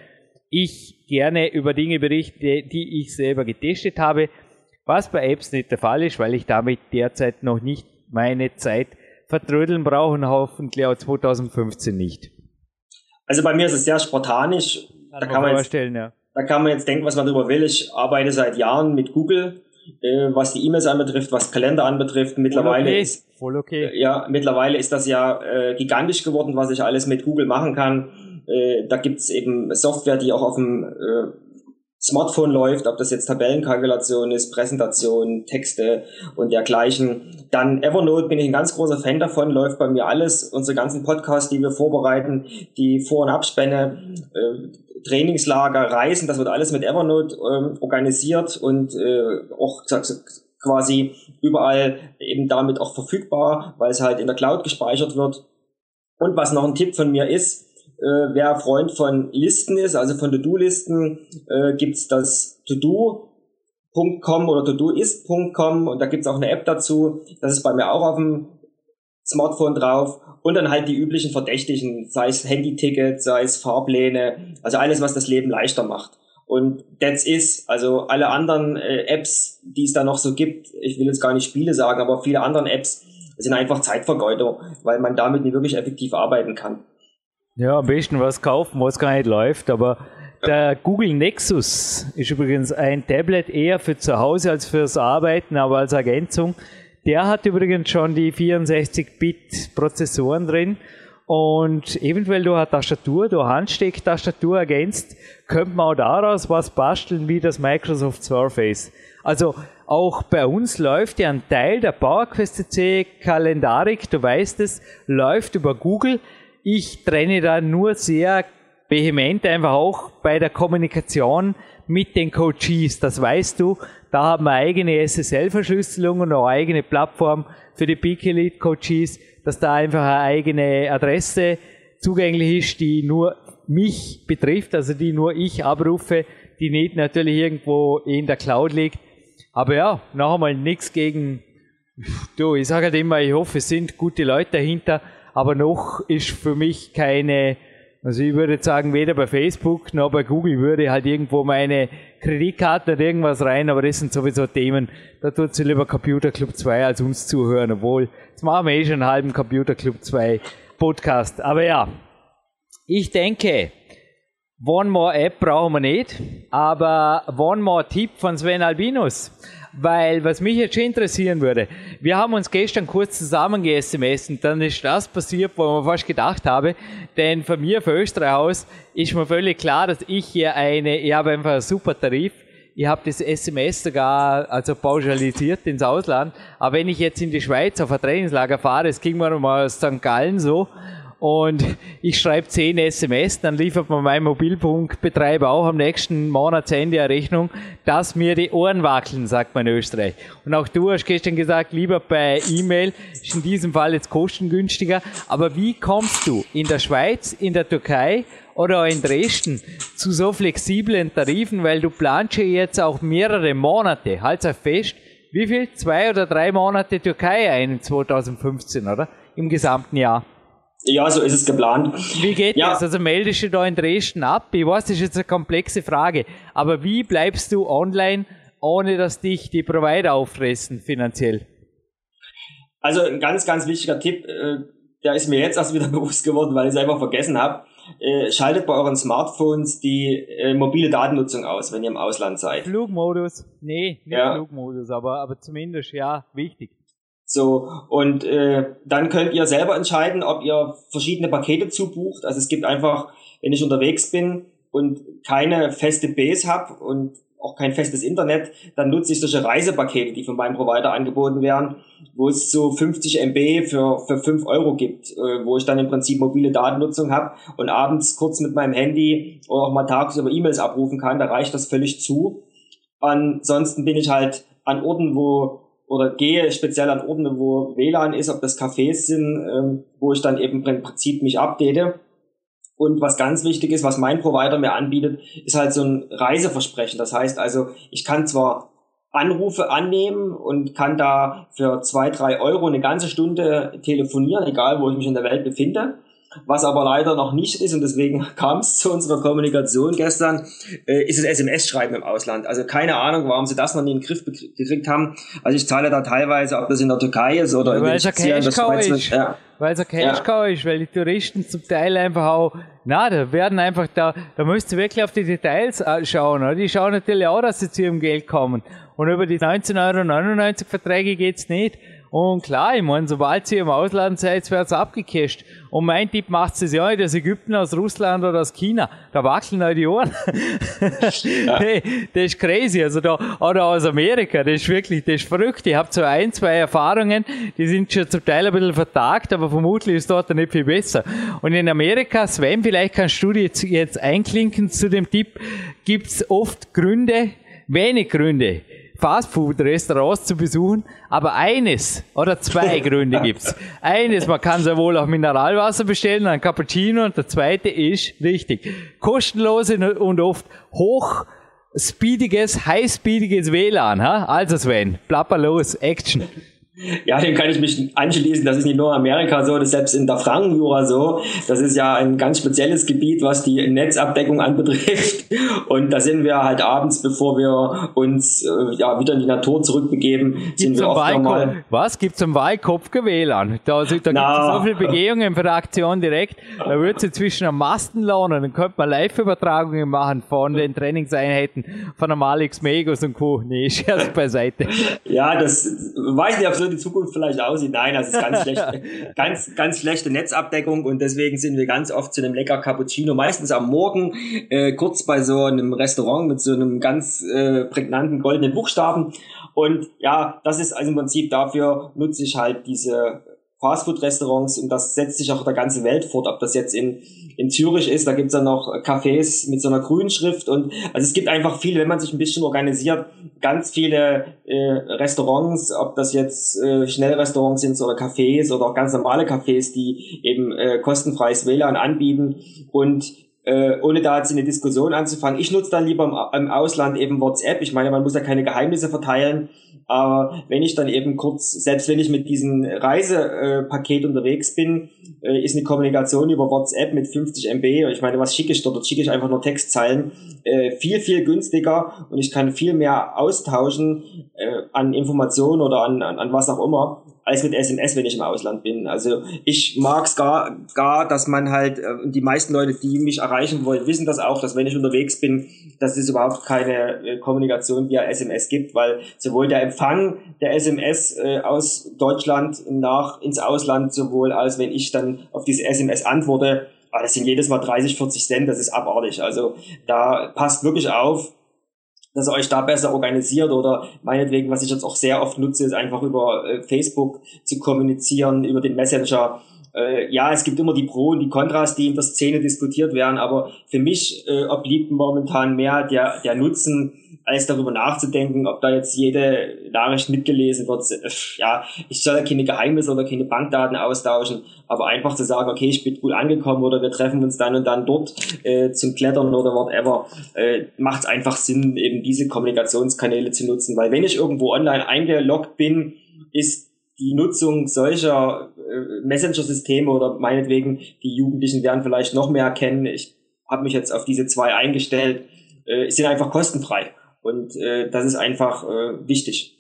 ich gerne über Dinge berichte, die ich selber getestet habe, was bei Apps nicht der Fall ist, weil ich damit derzeit noch nicht meine Zeit vertrödeln brauche und hoffentlich auch 2015 nicht. Also bei mir ist es sehr spartanisch. Kann da kann man, jetzt, ja. da kann man jetzt denken, was man darüber will. Ich arbeite seit Jahren mit Google, äh, was die E-Mails anbetrifft, was Kalender anbetrifft. Mittlerweile okay. ist Voll okay. Äh, ja, mittlerweile ist das ja äh, gigantisch geworden, was ich alles mit Google machen kann. Äh, da gibt's eben Software, die auch auf dem äh, Smartphone läuft, ob das jetzt Tabellenkalkulation ist, Präsentation, Texte und dergleichen. Dann Evernote bin ich ein ganz großer Fan davon, läuft bei mir alles, unsere ganzen Podcasts, die wir vorbereiten, die Vor- und Abspänne, äh, Trainingslager, Reisen, das wird alles mit Evernote äh, organisiert und äh, auch quasi überall eben damit auch verfügbar, weil es halt in der Cloud gespeichert wird. Und was noch ein Tipp von mir ist, äh, wer Freund von Listen ist, also von To-Do-Listen, äh, gibt's das To-Do .com oder todoist.com und da gibt's auch eine App dazu. Das ist bei mir auch auf dem Smartphone drauf und dann halt die üblichen Verdächtigen, sei es Handy-Tickets, sei es Fahrpläne, also alles, was das Leben leichter macht. Und that's is, also alle anderen äh, Apps, die es da noch so gibt, ich will jetzt gar nicht Spiele sagen, aber viele andere Apps sind einfach Zeitvergeuder, weil man damit nicht wirklich effektiv arbeiten kann. Ja, am besten was kaufen, was gar nicht läuft, aber der Google Nexus ist übrigens ein Tablet eher für zu Hause als fürs Arbeiten, aber als Ergänzung. Der hat übrigens schon die 64-Bit-Prozessoren drin und eventuell durch eine Tastatur, durch Handstecktastatur ergänzt, könnte man auch daraus was basteln wie das Microsoft Surface. Also auch bei uns läuft ja ein Teil der PowerQuest CC Kalendarik, du weißt es, läuft über Google. Ich trenne da nur sehr vehement einfach auch bei der Kommunikation mit den Coaches. Das weißt du. Da haben wir eigene SSL-Verschlüsselung und eine eigene Plattform für die Peak Elite Coaches, dass da einfach eine eigene Adresse zugänglich ist, die nur mich betrifft, also die nur ich abrufe, die nicht natürlich irgendwo in der Cloud liegt. Aber ja, noch einmal nichts gegen, du, ich sage halt immer, ich hoffe, es sind gute Leute dahinter, aber noch ist für mich keine also ich würde sagen, weder bei Facebook noch bei Google würde halt irgendwo meine Kreditkarte oder irgendwas rein, aber das sind sowieso Themen, da tut sie lieber Computer Club 2 als uns zuhören, obwohl, jetzt machen wir eh schon einen halben Computer Club 2 Podcast. Aber ja, ich denke, One More App brauchen wir nicht, aber One More Tipp von Sven Albinus. Weil, was mich jetzt schon interessieren würde, wir haben uns gestern kurz zusammen ge-SMS und dann ist das passiert, wo ich fast gedacht habe, denn von mir, für Österreich aus, ist mir völlig klar, dass ich hier eine, ich habe einfach einen super Tarif, ich habe das SMS sogar also pauschalisiert ins Ausland, aber wenn ich jetzt in die Schweiz auf ein Trainingslager fahre, es ging mir mal aus St. Gallen so, und ich schreibe 10 SMS, dann liefert mir mein Mobilfunkbetreiber auch am nächsten Monatsende eine Rechnung, dass mir die Ohren wackeln, sagt man in Österreich. Und auch du hast gestern gesagt, lieber bei E-Mail, ist in diesem Fall jetzt kostengünstiger. Aber wie kommst du in der Schweiz, in der Türkei oder auch in Dresden zu so flexiblen Tarifen, weil du planst ja jetzt auch mehrere Monate, halt fest, wie viel? Zwei oder drei Monate Türkei ein in 2015, oder? Im gesamten Jahr. Ja, so ist es geplant. Wie geht ja. das? Also meldest du da in Dresden ab? Ich weiß, das ist jetzt eine komplexe Frage. Aber wie bleibst du online, ohne dass dich die Provider auffressen finanziell? Also ein ganz, ganz wichtiger Tipp, äh, der ist mir jetzt erst wieder bewusst geworden, weil ich es einfach vergessen habe. Äh, schaltet bei euren Smartphones die äh, mobile Datennutzung aus, wenn ihr im Ausland seid. Flugmodus? Nee, nicht ja. Flugmodus, aber, aber zumindest ja, wichtig. So, und äh, dann könnt ihr selber entscheiden, ob ihr verschiedene Pakete zubucht. Also es gibt einfach, wenn ich unterwegs bin und keine feste Base habe und auch kein festes Internet, dann nutze ich solche Reisepakete, die von meinem Provider angeboten werden, wo es so 50 MB für, für 5 Euro gibt, äh, wo ich dann im Prinzip mobile Datennutzung habe und abends kurz mit meinem Handy oder auch mal tagsüber E-Mails abrufen kann, da reicht das völlig zu. Ansonsten bin ich halt an Orten, wo oder gehe speziell an Orte, wo WLAN ist, ob das Cafés sind, ähm, wo ich dann eben im Prinzip mich update. Und was ganz wichtig ist, was mein Provider mir anbietet, ist halt so ein Reiseversprechen. Das heißt also, ich kann zwar Anrufe annehmen und kann da für zwei, drei Euro eine ganze Stunde telefonieren, egal wo ich mich in der Welt befinde. Was aber leider noch nicht ist, und deswegen kam es zu unserer Kommunikation gestern, äh, ist das SMS-Schreiben im Ausland. Also keine Ahnung, warum sie das noch nie in den Griff gekriegt haben. Also ich zahle da teilweise, ob das in der Türkei ist oder weil es ein Cash ist. Ja. Weil es ein Cash ja. ist, weil die Touristen zum Teil einfach auch, na, da werden einfach da, da müsst ihr wirklich auf die Details äh, schauen. Oder? Die schauen natürlich auch, dass sie zu ihrem Geld kommen. Und über die 19,99 Euro Verträge geht's nicht. Und klar, ich meine, sobald sie im Ausland seid, wird es abgecasht. Und mein Tipp macht es ja nicht aus Ägypten, aus Russland oder aus China. Da wackeln halt die Ohren. ja. hey, das ist crazy. Also da, oder aus Amerika, das ist wirklich, das ist verrückt. Ich habe so ein, zwei Erfahrungen, die sind schon zum Teil ein bisschen vertagt, aber vermutlich ist dort nicht viel besser. Und in Amerika, Sven, vielleicht kannst du jetzt, jetzt einklinken zu dem Tipp, gibt's oft Gründe, wenig Gründe, Fastfood-Restaurants zu besuchen, aber eines oder zwei Gründe gibt's. Eines, man kann sehr wohl auch Mineralwasser bestellen, ein Cappuccino und der zweite ist, richtig, kostenlose und oft hoch speediges, high-speediges WLAN. Ha? Also Sven, plapper los, Action. Ja, dem kann ich mich anschließen. Das ist nicht nur in Amerika so, das ist selbst in der Frankenjura so. Das ist ja ein ganz spezielles Gebiet, was die Netzabdeckung anbetrifft. Und da sind wir halt abends, bevor wir uns äh, ja wieder in die Natur zurückbegeben, Gibt's sind wir oft Wahlkopf, nochmal. Was gibt's am Wahlkopf WLAN? Da, da Na. gibt's so viele Begehungen für die Aktion direkt. Da wird sie zwischen am Masten lohnen. Dann könnte man Live-Übertragungen machen von den Trainingseinheiten von einem Alex Megos und Co. Nee, Scherz beiseite. Ja, das weiß nicht, ob so die Zukunft vielleicht aussieht. Nein, das ist ganz schlecht, ganz, ganz schlechte Netzabdeckung und deswegen sind wir ganz oft zu einem lecker Cappuccino, meistens am Morgen, äh, kurz bei so einem Restaurant mit so einem ganz äh, prägnanten goldenen Buchstaben. Und ja, das ist also im Prinzip dafür nutze ich halt diese Fastfood-Restaurants und das setzt sich auch der ganze Welt fort, ob das jetzt in, in Zürich ist, da gibt's ja noch Cafés mit so einer grünen Schrift und also es gibt einfach viele, wenn man sich ein bisschen organisiert, ganz viele äh, Restaurants, ob das jetzt äh, Schnellrestaurants sind oder Cafés oder auch ganz normale Cafés, die eben äh, kostenfreies WLAN anbieten und äh, ohne da jetzt in eine Diskussion anzufangen. Ich nutze dann lieber im, im Ausland eben WhatsApp. Ich meine, man muss ja keine Geheimnisse verteilen. Aber wenn ich dann eben kurz, selbst wenn ich mit diesem Reisepaket äh, unterwegs bin, äh, ist eine Kommunikation über WhatsApp mit 50 MB, ich meine, was schicke ich dort? Schicke ich einfach nur Textzeilen, äh, viel, viel günstiger und ich kann viel mehr austauschen äh, an Informationen oder an, an, an was auch immer, als mit SMS, wenn ich im Ausland bin. Also ich mag es gar, gar, dass man halt, äh, die meisten Leute, die mich erreichen wollen, wissen das auch, dass wenn ich unterwegs bin, dass es überhaupt keine äh, Kommunikation via SMS gibt, weil sowohl der Empfang der SMS äh, aus Deutschland nach ins Ausland, sowohl als wenn ich dann auf diese SMS antworte, ah, das sind jedes Mal 30, 40 Cent, das ist abartig. Also da passt wirklich auf, dass ihr euch da besser organisiert oder meinetwegen, was ich jetzt auch sehr oft nutze, ist einfach über äh, Facebook zu kommunizieren, über den Messenger. Äh, ja, es gibt immer die Pro und die Kontras, die in der Szene diskutiert werden, aber für mich äh, obliegt momentan mehr der, der Nutzen, als darüber nachzudenken, ob da jetzt jede Nachricht mitgelesen wird. Ja, ich soll ja keine Geheimnisse oder keine Bankdaten austauschen, aber einfach zu sagen, okay, ich bin gut angekommen oder wir treffen uns dann und dann dort äh, zum Klettern oder whatever, äh, macht es einfach Sinn, eben diese Kommunikationskanäle zu nutzen, weil wenn ich irgendwo online eingeloggt bin, ist die Nutzung solcher äh, Messenger-Systeme oder meinetwegen die Jugendlichen werden vielleicht noch mehr kennen. Ich habe mich jetzt auf diese zwei eingestellt, äh, sind einfach kostenfrei und äh, das ist einfach äh, wichtig.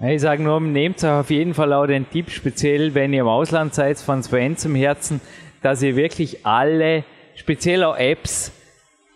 Ich sage nur, nehmt euch auf jeden Fall auch den Tipp, speziell wenn ihr im Ausland seid, von Sven zum Herzen, dass ihr wirklich alle, speziell auch Apps,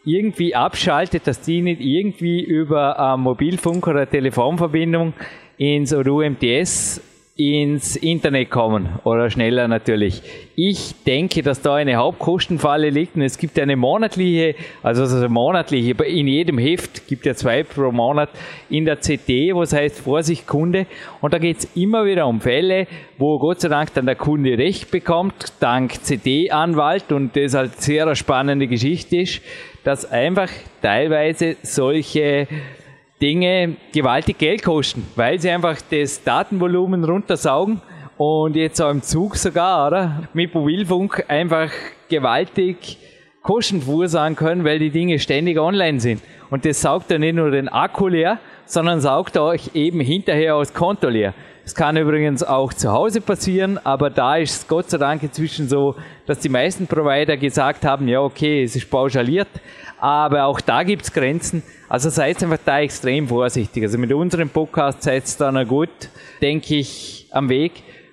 irgendwie abschaltet, dass die nicht irgendwie über äh, Mobilfunk oder Telefonverbindung ins oder UMTS ins Internet kommen oder schneller natürlich. Ich denke, dass da eine Hauptkostenfalle liegt und es gibt eine monatliche, also also monatliche, in jedem Heft gibt ja zwei pro Monat in der CT, was heißt Vorsicht Kunde und da geht es immer wieder um Fälle, wo Gott sei Dank dann der Kunde Recht bekommt, dank CT-Anwalt und das halt sehr eine spannende Geschichte ist, dass einfach teilweise solche Dinge gewaltig Geld kosten, weil sie einfach das Datenvolumen runtersaugen und jetzt auch im Zug sogar, oder? Mit Mobilfunk einfach gewaltig Kosten verursachen können, weil die Dinge ständig online sind. Und das saugt dann nicht nur den Akku leer, sondern saugt euch eben hinterher aus Konto leer. Das kann übrigens auch zu Hause passieren, aber da ist es Gott sei Dank inzwischen so, dass die meisten Provider gesagt haben, ja okay, es ist pauschaliert, aber auch da gibt es Grenzen. Also seid einfach da extrem vorsichtig. Also mit unserem Podcast seid ihr dann gut, denke ich, am Weg.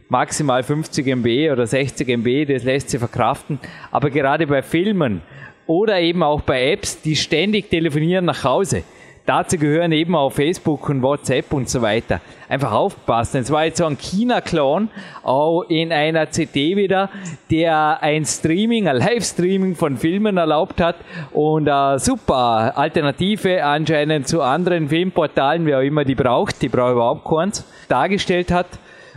Maximal 50 MB oder 60 MB, das lässt sich verkraften. Aber gerade bei Filmen oder eben auch bei Apps, die ständig telefonieren nach Hause, Dazu gehören eben auch Facebook und WhatsApp und so weiter. Einfach aufpassen. Es war jetzt so ein China-Clown, auch in einer CD wieder, der ein Streaming, ein Livestreaming von Filmen erlaubt hat und eine super Alternative anscheinend zu anderen Filmportalen, wer auch immer die braucht, die braucht überhaupt keins, dargestellt hat.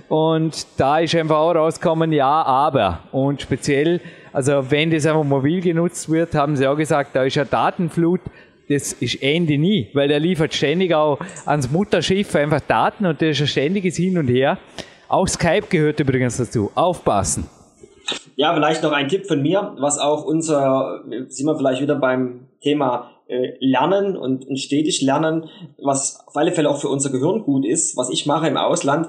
Und da ist einfach auch rausgekommen, ja, aber. Und speziell, also wenn das einfach mobil genutzt wird, haben sie auch gesagt, da ist eine Datenflut das ist Ende nie, weil er liefert ständig auch ans Mutterschiff einfach Daten und das ist ein ständiges Hin und Her. Auch Skype gehört übrigens dazu. Aufpassen. Ja, vielleicht noch ein Tipp von mir, was auch unser, sind wir vielleicht wieder beim Thema äh, lernen und, und stetig lernen, was auf alle Fälle auch für unser Gehirn gut ist, was ich mache im Ausland.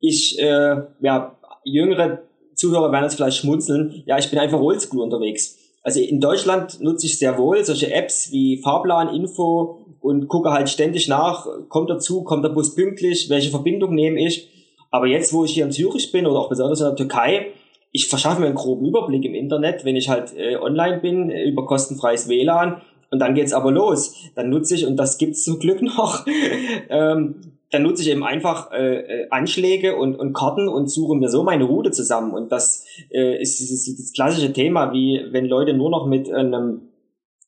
Ich, äh, ja, jüngere Zuhörer werden jetzt vielleicht schmunzeln, ja, ich bin einfach oldschool unterwegs. Also in Deutschland nutze ich sehr wohl solche Apps wie Fahrplan, Info und gucke halt ständig nach, kommt dazu, kommt der Bus pünktlich, welche Verbindung nehme ich. Aber jetzt, wo ich hier in Zürich bin oder auch besonders in der Türkei, ich verschaffe mir einen groben Überblick im Internet, wenn ich halt äh, online bin, äh, über kostenfreies WLAN. Und dann geht's aber los. Dann nutze ich, und das gibt's zum Glück noch, ähm, dann nutze ich eben einfach äh, äh, Anschläge und, und Karten und suche mir so meine Route zusammen. Und das äh, ist, ist, das klassische Thema, wie wenn Leute nur noch mit einem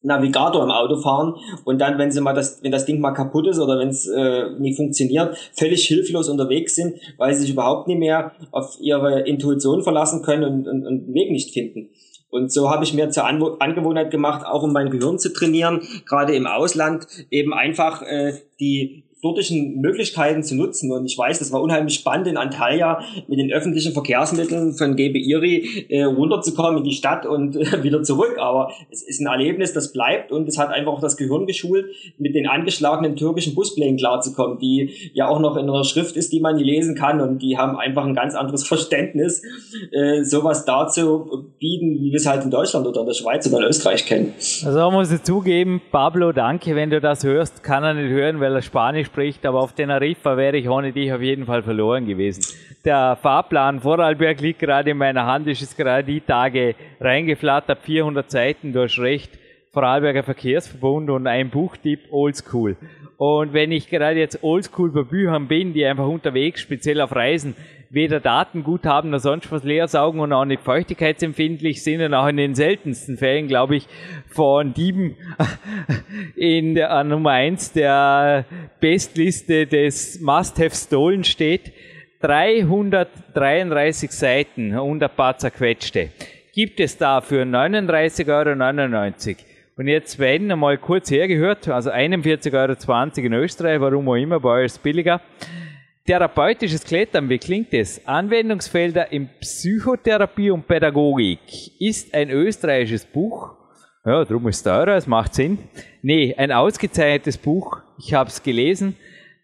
Navigator im Auto fahren und dann, wenn sie mal das, wenn das Ding mal kaputt ist oder wenn es äh, nicht funktioniert, völlig hilflos unterwegs sind, weil sie sich überhaupt nicht mehr auf ihre Intuition verlassen können und, und, und den Weg nicht finden. Und so habe ich mir zur Anwo Angewohnheit gemacht, auch um mein Gehirn zu trainieren, gerade im Ausland, eben einfach äh, die dortigen Möglichkeiten zu nutzen. Und ich weiß, das war unheimlich spannend in Antalya mit den öffentlichen Verkehrsmitteln von GB Iri äh, runterzukommen in die Stadt und äh, wieder zurück. Aber es ist ein Erlebnis, das bleibt und es hat einfach auch das Gehirn geschult, mit den angeschlagenen türkischen Busplänen klarzukommen, die ja auch noch in einer Schrift ist, die man lesen kann und die haben einfach ein ganz anderes Verständnis, äh, sowas dazu bieten, wie wir es halt in Deutschland oder in der Schweiz oder in Österreich kennen. Also muss ich zugeben, Pablo, danke, wenn du das hörst, kann er nicht hören, weil er Spanisch spricht, aber auf Teneriffa wäre ich ohne dich auf jeden Fall verloren gewesen. Der Fahrplan Vorarlberg liegt gerade in meiner Hand, ist gerade die Tage reingeflattert, 400 Seiten, du hast recht, Vorarlberger Verkehrsverbund und ein Buchtipp Oldschool. Und wenn ich gerade jetzt Oldschool bei Büchern bin, die einfach unterwegs, speziell auf Reisen, weder Datengut haben noch sonst was leer saugen und auch nicht feuchtigkeitsempfindlich sind und auch in den seltensten Fällen, glaube ich, von Dieben in der äh, Nummer eins der Bestliste des Must-Have Stolen steht. 333 Seiten und ein paar zerquetschte. Gibt es da für 39,99 Euro. Und jetzt, wenn einmal kurz hergehört, also 41,20 Euro in Österreich, warum auch immer, bei euch ist billiger. Therapeutisches Klettern, wie klingt es? Anwendungsfelder in Psychotherapie und Pädagogik ist ein österreichisches Buch. Ja, darum ist es teurer, es macht Sinn. Nee, ein ausgezeichnetes Buch. Ich habe es gelesen,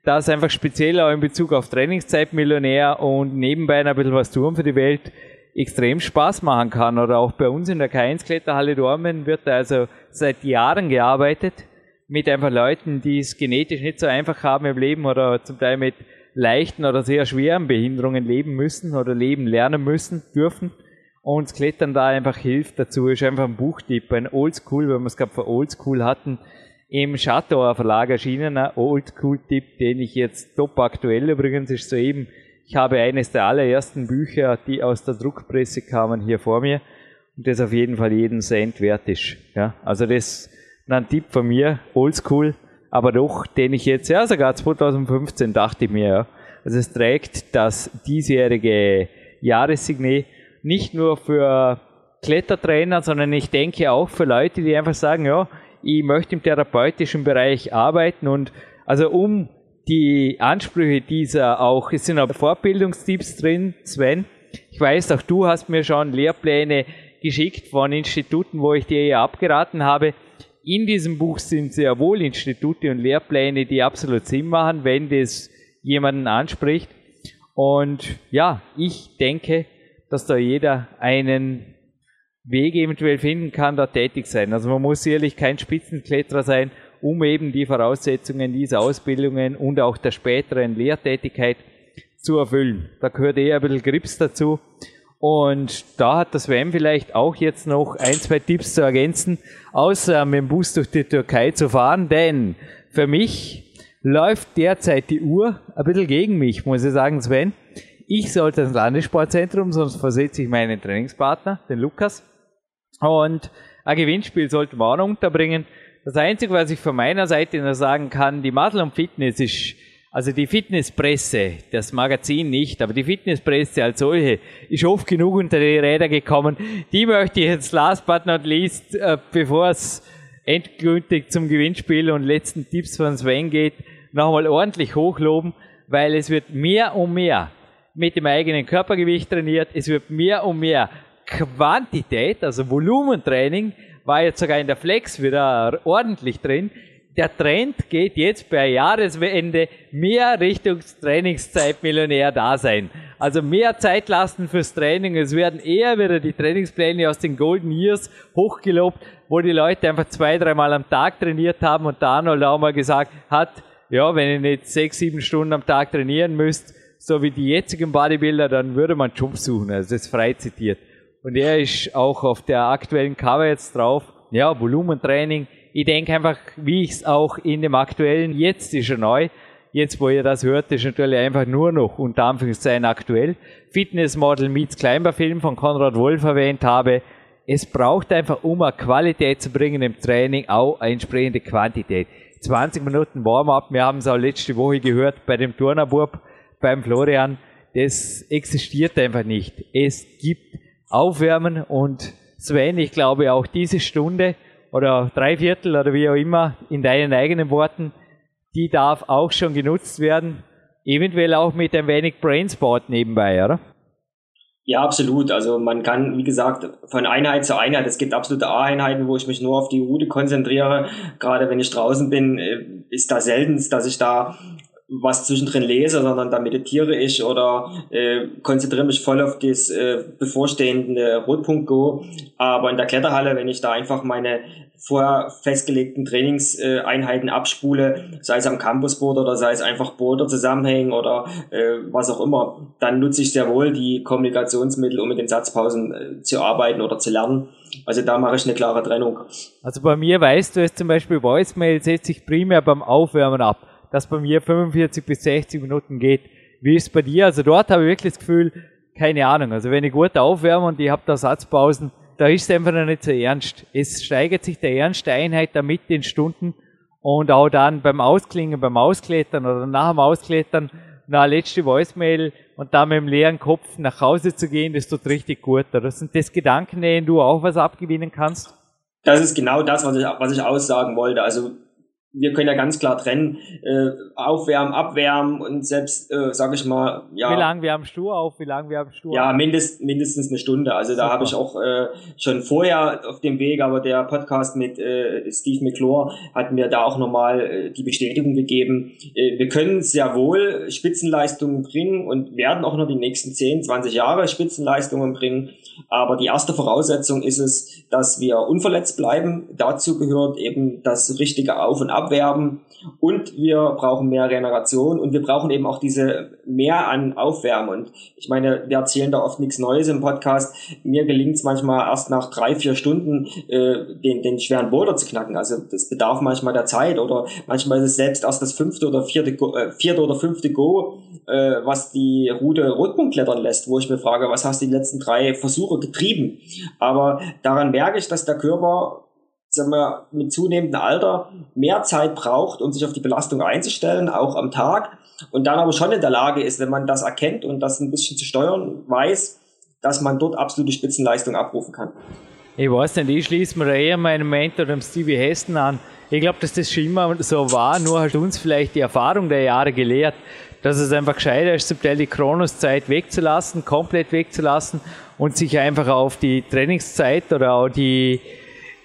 das einfach speziell auch in Bezug auf Trainingszeitmillionär und nebenbei ein bisschen was tun für die Welt extrem Spaß machen kann. Oder auch bei uns in der K1 Kletterhalle Dormen wird also seit Jahren gearbeitet mit einfach Leuten, die es genetisch nicht so einfach haben im Leben oder zum Teil mit leichten oder sehr schweren Behinderungen leben müssen oder leben lernen müssen, dürfen. Und das Klettern da einfach hilft dazu, ist einfach ein Buchtipp, ein Oldschool, wenn wir es gerade für Oldschool hatten, im Schattauer Verlag erschienen, ein Oldschool-Tipp, den ich jetzt top aktuell übrigens ist soeben, ich habe eines der allerersten Bücher, die aus der Druckpresse kamen, hier vor mir und das auf jeden Fall jeden Cent wert ist. Ja, also das ist ein Tipp von mir, Oldschool, aber doch, den ich jetzt, ja sogar 2015 dachte ich mir, ja. Also es trägt das diesjährige Jahressignet nicht nur für Klettertrainer, sondern ich denke auch für Leute, die einfach sagen, ja, ich möchte im therapeutischen Bereich arbeiten und also um die Ansprüche dieser auch, es sind auch Fortbildungstipps drin, Sven. Ich weiß, auch du hast mir schon Lehrpläne geschickt von Instituten, wo ich dir ja abgeraten habe. In diesem Buch sind sehr wohl Institute und Lehrpläne, die absolut Sinn machen, wenn das jemanden anspricht. Und ja, ich denke, dass da jeder einen Weg eventuell finden kann, da tätig sein. Also man muss sicherlich kein Spitzenkletterer sein, um eben die Voraussetzungen dieser Ausbildungen und auch der späteren Lehrtätigkeit zu erfüllen. Da gehört eher ein bisschen Grips dazu. Und da hat das WM vielleicht auch jetzt noch ein, zwei Tipps zu ergänzen, außer mit dem Bus durch die Türkei zu fahren, denn für mich läuft derzeit die Uhr ein bisschen gegen mich, muss ich sagen, Sven. Ich sollte ins Landessportzentrum, sonst versetze ich meinen Trainingspartner, den Lukas. Und ein Gewinnspiel sollten wir auch noch unterbringen. Das Einzige, was ich von meiner Seite nur sagen kann, die und Fitness ist also die Fitnesspresse, das Magazin nicht, aber die Fitnesspresse als solche ist oft genug unter die Räder gekommen. Die möchte ich jetzt last but not least, äh, bevor es endgültig zum Gewinnspiel und letzten Tipps von Sven geht, nochmal ordentlich hochloben, weil es wird mehr und mehr mit dem eigenen Körpergewicht trainiert, es wird mehr und mehr Quantität, also Volumentraining, war jetzt sogar in der Flex wieder ordentlich drin. Der Trend geht jetzt bei Jahresende mehr Richtung Trainingszeitmillionär da sein. Also mehr Zeit lassen fürs Training. Es werden eher wieder die Trainingspläne aus den Golden Years hochgelobt, wo die Leute einfach zwei, dreimal am Tag trainiert haben und da Arnold auch mal gesagt hat, ja, wenn ihr nicht sechs, sieben Stunden am Tag trainieren müsst, so wie die jetzigen Bodybuilder, dann würde man Job suchen. Also das ist frei zitiert. Und er ist auch auf der aktuellen Cover jetzt drauf. Ja, Volumentraining. Ich denke einfach, wie ich es auch in dem aktuellen, jetzt ist er neu. Jetzt, wo ihr das hört, ist natürlich einfach nur noch unter Anführungszeichen aktuell. Fitnessmodel meets Climber Film von Konrad Wolf erwähnt habe. Es braucht einfach, um eine Qualität zu bringen im Training, auch eine entsprechende Quantität. 20 Minuten Warm-up, wir haben es auch letzte Woche gehört bei dem Turnerbub, beim Florian. Das existiert einfach nicht. Es gibt aufwärmen und Sven, ich glaube auch diese Stunde oder drei Viertel oder wie auch immer in deinen eigenen Worten, die darf auch schon genutzt werden, eventuell auch mit ein wenig Brainsport nebenbei, oder? Ja, absolut. Also man kann, wie gesagt, von Einheit zu Einheit, es gibt absolute A-Einheiten, wo ich mich nur auf die Route konzentriere. Gerade wenn ich draußen bin, äh, ist da selten, dass ich da was zwischendrin lese, sondern da meditiere ich oder äh, konzentriere mich voll auf das äh, bevorstehende Rotpunkt Go. Aber in der Kletterhalle, wenn ich da einfach meine vorher festgelegten Trainingseinheiten äh, abspule, sei es am Campusboard oder sei es einfach Boarder zusammenhängen oder äh, was auch immer, dann nutze ich sehr wohl die Kommunikationsmittel, um mit den Satzpausen äh, zu arbeiten oder zu lernen. Also da mache ich eine klare Trennung. Also bei mir weißt du es zum Beispiel, Voicemail setze ich primär beim Aufwärmen ab das bei mir 45 bis 60 Minuten geht. Wie ist es bei dir? Also dort habe ich wirklich das Gefühl, keine Ahnung. Also wenn ich gut aufwärme und ich habe da Satzpausen, da ist es einfach noch nicht so ernst. Es steigert sich der Ernst der Einheit damit in Stunden und auch dann beim Ausklingen, beim Ausklettern oder nach dem Ausklettern, na letzte Voicemail und da mit dem leeren Kopf nach Hause zu gehen, das tut richtig gut. Oder sind das Gedanken, denen du auch was abgewinnen kannst? Das ist genau das, was ich, was ich aussagen wollte. Also wir können ja ganz klar trennen, äh, aufwärmen, abwärmen und selbst, äh, sage ich mal, ja. Wie lange wärmst du auf? Wie lange wärmst du Ja, mindest, mindestens eine Stunde. Also da habe ich auch äh, schon vorher auf dem Weg, aber der Podcast mit äh, Steve McClure hat mir da auch nochmal äh, die Bestätigung gegeben. Äh, wir können sehr wohl Spitzenleistungen bringen und werden auch noch die nächsten 10, 20 Jahre Spitzenleistungen bringen. Aber die erste Voraussetzung ist es, dass wir unverletzt bleiben. Dazu gehört eben das richtige Auf- und Abwerben. Und wir brauchen mehr Regeneration und wir brauchen eben auch diese mehr an Aufwärmen. Und ich meine, wir erzählen da oft nichts Neues im Podcast. Mir gelingt es manchmal erst nach drei, vier Stunden äh, den, den schweren Boulder zu knacken. Also das bedarf manchmal der Zeit oder manchmal ist es selbst erst das fünfte oder vierte, Go, äh, vierte oder fünfte Go, äh, was die Route Rotpunkt klettern lässt, wo ich mir frage, was hast du die letzten drei Versuche getrieben? Aber daran merke ich, dass der Körper sagen wir, mit zunehmendem Alter mehr Zeit braucht, um sich auf die Belastung einzustellen, auch am Tag. Und dann aber schon in der Lage ist, wenn man das erkennt und das ein bisschen zu steuern weiß, dass man dort absolute Spitzenleistung abrufen kann. Ich weiß nicht, ich schließe mir eher meinen Mentor, dem Stevie Hesten, an. Ich glaube, dass das schon immer so war, nur hat uns vielleicht die Erfahrung der Jahre gelehrt, dass es einfach gescheiter ist, zum Teil die Kronoszeit wegzulassen, komplett wegzulassen und sich einfach auf die Trainingszeit oder auch die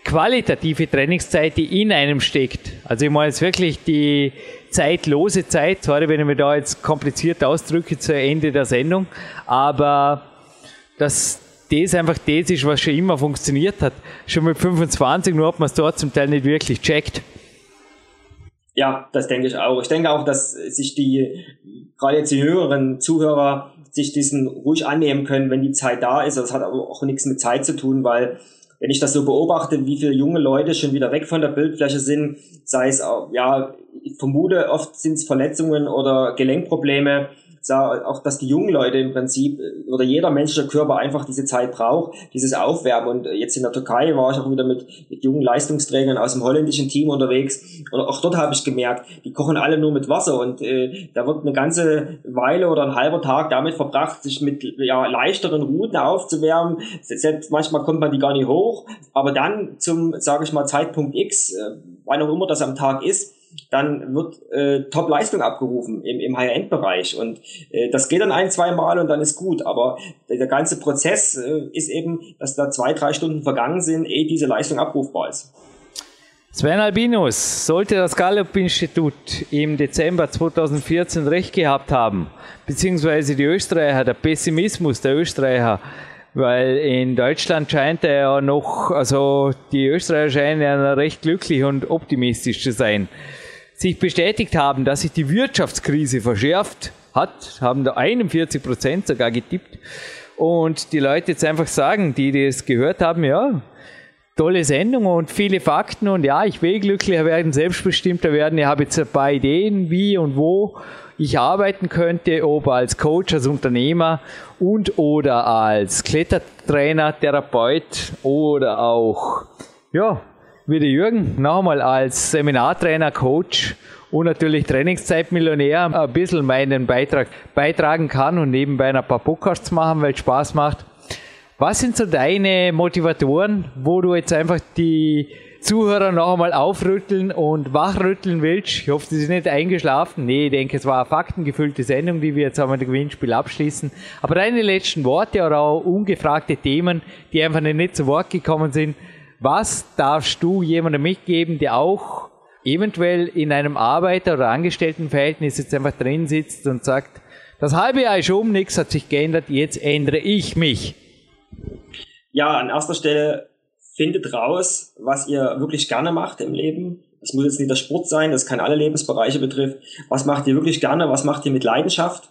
qualitative Trainingszeit, die in einem steckt. Also ich meine jetzt wirklich die zeitlose Zeit, sorry, wenn ich mir da jetzt kompliziert ausdrücke zu Ende der Sendung, aber dass das einfach das ist, was schon immer funktioniert hat. Schon mit 25, nur hat man es dort zum Teil nicht wirklich checkt. Ja, das denke ich auch. Ich denke auch, dass sich die, gerade jetzt die höheren Zuhörer, sich diesen ruhig annehmen können, wenn die Zeit da ist. Das hat aber auch nichts mit Zeit zu tun, weil wenn ich das so beobachte, wie viele junge Leute schon wieder weg von der Bildfläche sind, sei es, ja, ich vermute, oft sind es Verletzungen oder Gelenkprobleme, auch, dass die jungen Leute im Prinzip äh, oder jeder menschliche Körper einfach diese Zeit braucht, dieses Aufwärmen. Und jetzt in der Türkei war ich auch wieder mit, mit jungen Leistungsträgern aus dem holländischen Team unterwegs. Und auch dort habe ich gemerkt, die kochen alle nur mit Wasser und äh, da wird eine ganze Weile oder ein halber Tag damit verbracht, sich mit ja, leichteren Routen aufzuwärmen. Selbst manchmal kommt man die gar nicht hoch. Aber dann zum, sage ich mal, Zeitpunkt X, äh, wann auch immer das am Tag ist, dann wird äh, Top-Leistung abgerufen im, im High-End-Bereich. Und äh, das geht dann ein, zwei Mal und dann ist gut. Aber der ganze Prozess äh, ist eben, dass da zwei, drei Stunden vergangen sind, ehe diese Leistung abrufbar ist. Sven Albinus, sollte das Gallup-Institut im Dezember 2014 recht gehabt haben, beziehungsweise die Österreicher, der Pessimismus der Österreicher, weil in Deutschland scheint er ja noch, also die Österreicher scheinen ja recht glücklich und optimistisch zu sein, sich bestätigt haben, dass sich die Wirtschaftskrise verschärft hat, haben da 41 Prozent sogar getippt. Und die Leute jetzt einfach sagen, die das gehört haben, ja, tolle Sendung und viele Fakten und ja, ich will glücklicher werden, selbstbestimmter werden. Ich habe jetzt ein paar Ideen, wie und wo ich arbeiten könnte, ob als Coach, als Unternehmer und oder als Klettertrainer, Therapeut oder auch, ja, wie der Jürgen, nochmal als Seminartrainer, Coach und natürlich Trainingszeitmillionär ein bisschen meinen Beitrag beitragen kann und nebenbei ein paar Podcasts machen, weil es Spaß macht. Was sind so deine Motivatoren, wo du jetzt einfach die Zuhörer noch einmal aufrütteln und wachrütteln willst? Ich hoffe, sie sind nicht eingeschlafen. Nee, ich denke, es war eine faktengefüllte Sendung, die wir jetzt haben mit dem Gewinnspiel abschließen. Aber deine letzten Worte oder auch ungefragte Themen, die einfach nicht zu Wort gekommen sind. Was darfst du jemandem mitgeben, der auch eventuell in einem Arbeiter- oder Angestelltenverhältnis jetzt einfach drin sitzt und sagt, das halbe Jahr ist um, nichts hat sich geändert, jetzt ändere ich mich. Ja, an erster Stelle findet raus, was ihr wirklich gerne macht im Leben. Das muss jetzt nicht der Sport sein, das kann alle Lebensbereiche betreffen. Was macht ihr wirklich gerne? Was macht ihr mit Leidenschaft?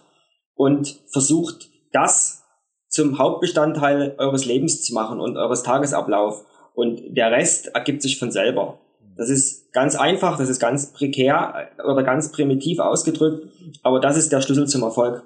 Und versucht das zum Hauptbestandteil eures Lebens zu machen und eures Tagesablauf. Und der Rest ergibt sich von selber. Das ist ganz einfach, das ist ganz prekär oder ganz primitiv ausgedrückt, aber das ist der Schlüssel zum Erfolg.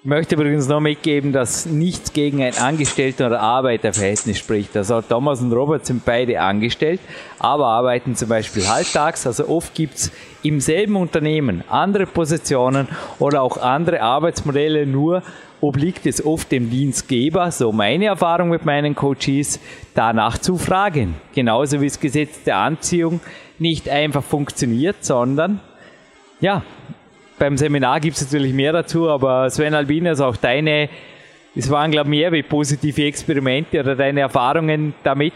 Ich möchte übrigens noch mitgeben, dass nichts gegen ein Angestellten- oder Arbeiterverhältnis spricht. Also Thomas und Robert sind beide angestellt, aber arbeiten zum Beispiel halbtags. Also oft gibt's im selben Unternehmen andere Positionen oder auch andere Arbeitsmodelle, nur obliegt es oft dem Dienstgeber, so meine Erfahrung mit meinen Coaches, danach zu fragen. Genauso wie das Gesetz der Anziehung nicht einfach funktioniert, sondern ja, beim Seminar gibt es natürlich mehr dazu, aber Sven Albinus, auch deine, es waren, glaube ich, mehr wie positive Experimente oder deine Erfahrungen damit.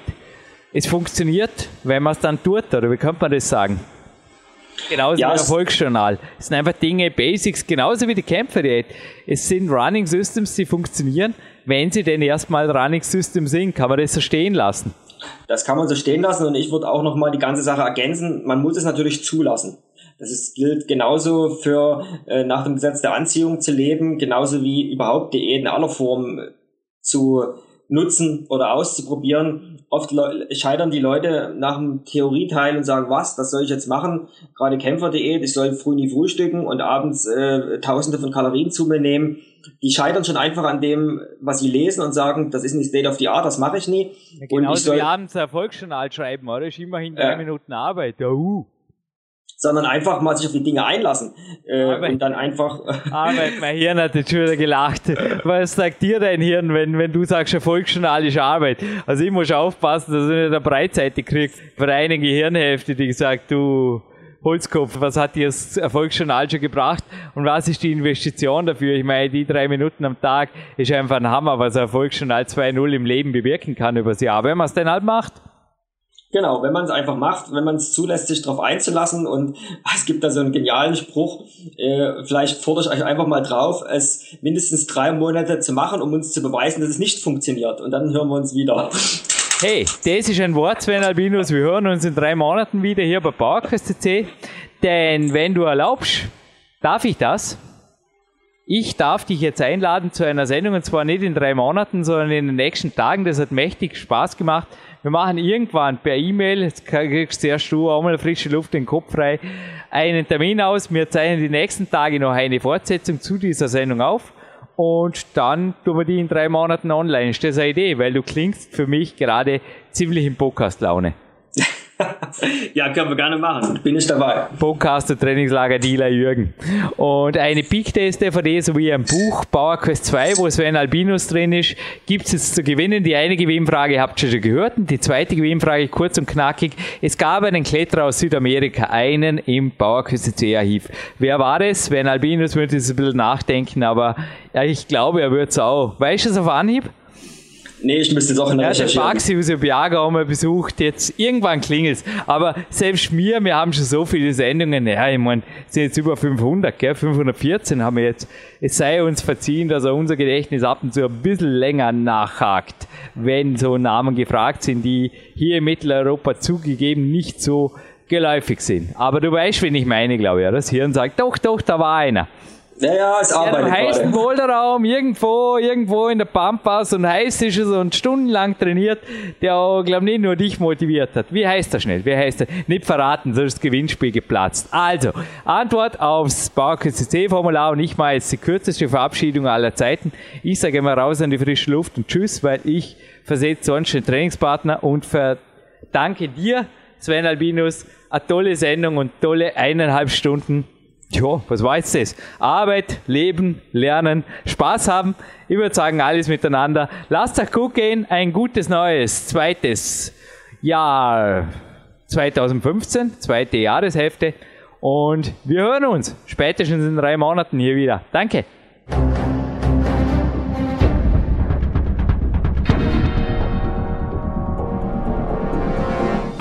Es funktioniert, wenn man es dann tut, oder wie könnte man das sagen? Genauso ja, wie Erfolgsjournal. Es sind einfach Dinge, Basics, genauso wie die Kämpferdiät. Es sind Running Systems, die funktionieren, wenn sie denn erstmal Running Systems sind. Kann man das so stehen lassen? Das kann man so stehen lassen und ich würde auch nochmal die ganze Sache ergänzen. Man muss es natürlich zulassen. Das ist, gilt genauso für äh, nach dem Gesetz der Anziehung zu leben, genauso wie überhaupt Diäten aller Formen zu nutzen oder auszuprobieren. Oft scheitern die Leute nach dem Theorieteil und sagen, was, das soll ich jetzt machen? Gerade Kämpferdiät, ich soll früh nie frühstücken und abends äh, tausende von Kalorien zu mir nehmen. Die scheitern schon einfach an dem, was sie lesen und sagen, das ist nicht State of the Art, das mache ich nie. Ja, genauso und ich soll, wie abends Erfolgsjournal schreiben, oder? Ist immerhin drei äh, Minuten Arbeit. Ja, uh sondern einfach mal sich auf die Dinge einlassen äh, und dann einfach. Arbeit, mein Hirn hat jetzt schon wieder gelacht. Was sagt dir dein Hirn, wenn, wenn du sagst, erfolgsjournalische Arbeit? Also ich muss aufpassen, dass ich nicht eine Breitseite kriege für eine Gehirnhälfte, die sagt, du Holzkopf, was hat dir das Erfolgsjournal schon gebracht und was ist die Investition dafür? Ich meine, die drei Minuten am Tag ist einfach ein Hammer, was ein Erfolgsjournal 2.0 im Leben bewirken kann über das Jahr, wenn man es denn halt macht. Genau, wenn man es einfach macht, wenn man es zulässt, sich darauf einzulassen und es gibt da so einen genialen Spruch, äh, vielleicht fordere ich euch einfach mal drauf, es mindestens drei Monate zu machen, um uns zu beweisen, dass es nicht funktioniert und dann hören wir uns wieder. Hey, das ist ein Wort, Sven Albinus, wir hören uns in drei Monaten wieder hier bei CC, denn wenn du erlaubst, darf ich das? Ich darf dich jetzt einladen zu einer Sendung und zwar nicht in drei Monaten, sondern in den nächsten Tagen. Das hat mächtig Spaß gemacht. Wir machen irgendwann per E-Mail, jetzt kriegst du erst du auch frische Luft den Kopf frei, einen Termin aus. Wir zeichnen die nächsten Tage noch eine Fortsetzung zu dieser Sendung auf und dann tun wir die in drei Monaten online. Ist das eine Idee? Weil du klingst für mich gerade ziemlich in Podcast-Laune. ja, können wir gerne machen. Bin ich dabei. Podcaster Trainingslager Dealer Jürgen. Und eine Peak Days DVD sowie ein Buch Power Quest 2, wo Sven Albinus drin ist, gibt es jetzt zu gewinnen. Die eine Gewinnfrage habt ihr schon gehört. Und die zweite Gewinnfrage kurz und knackig. Es gab einen Kletterer aus Südamerika, einen im Power Quest 2 Archiv. Wer war das? Sven Albinus würde jetzt ein bisschen nachdenken, aber ich glaube, er wird es auch. Weißt du es auf Anhieb? Nee, ich müsste jetzt auch in der Ja, Baxi aus Biaga haben wir besucht. Jetzt irgendwann klingelt's. Aber selbst mir, wir haben schon so viele Sendungen. Ja, ich meine, es sind jetzt über 500, gell? 514 haben wir jetzt. Es sei uns verziehen, dass er unser Gedächtnis ab und zu ein bisschen länger nachhakt, wenn so Namen gefragt sind, die hier in Mitteleuropa zugegeben nicht so geläufig sind. Aber du weißt, wen ich meine, glaube ich. Das Hirn sagt, doch, doch, da war einer. Ja, ja, es arbeitet Im heißen Boulderraum, irgendwo, irgendwo in der Pampas und heiß ist es und stundenlang trainiert, der auch, glaube nicht nur dich motiviert hat. Wie heißt er schnell? Wie heißt er? Nicht verraten, sonst ist das Gewinnspiel geplatzt. Also, Antwort aufs BauKCC-Formular und ich mache jetzt die kürzeste Verabschiedung aller Zeiten. Ich sage immer raus an die frische Luft und tschüss, weil ich versetze sonst den Trainingspartner und verdanke dir, Sven Albinus, eine tolle Sendung und tolle eineinhalb Stunden ja, was war jetzt das? Arbeit, Leben, Lernen, Spaß haben. Ich würde sagen, alles miteinander. Lasst euch gut gehen. Ein gutes neues, zweites Jahr 2015, zweite Jahreshälfte. Und wir hören uns spätestens in drei Monaten hier wieder. Danke.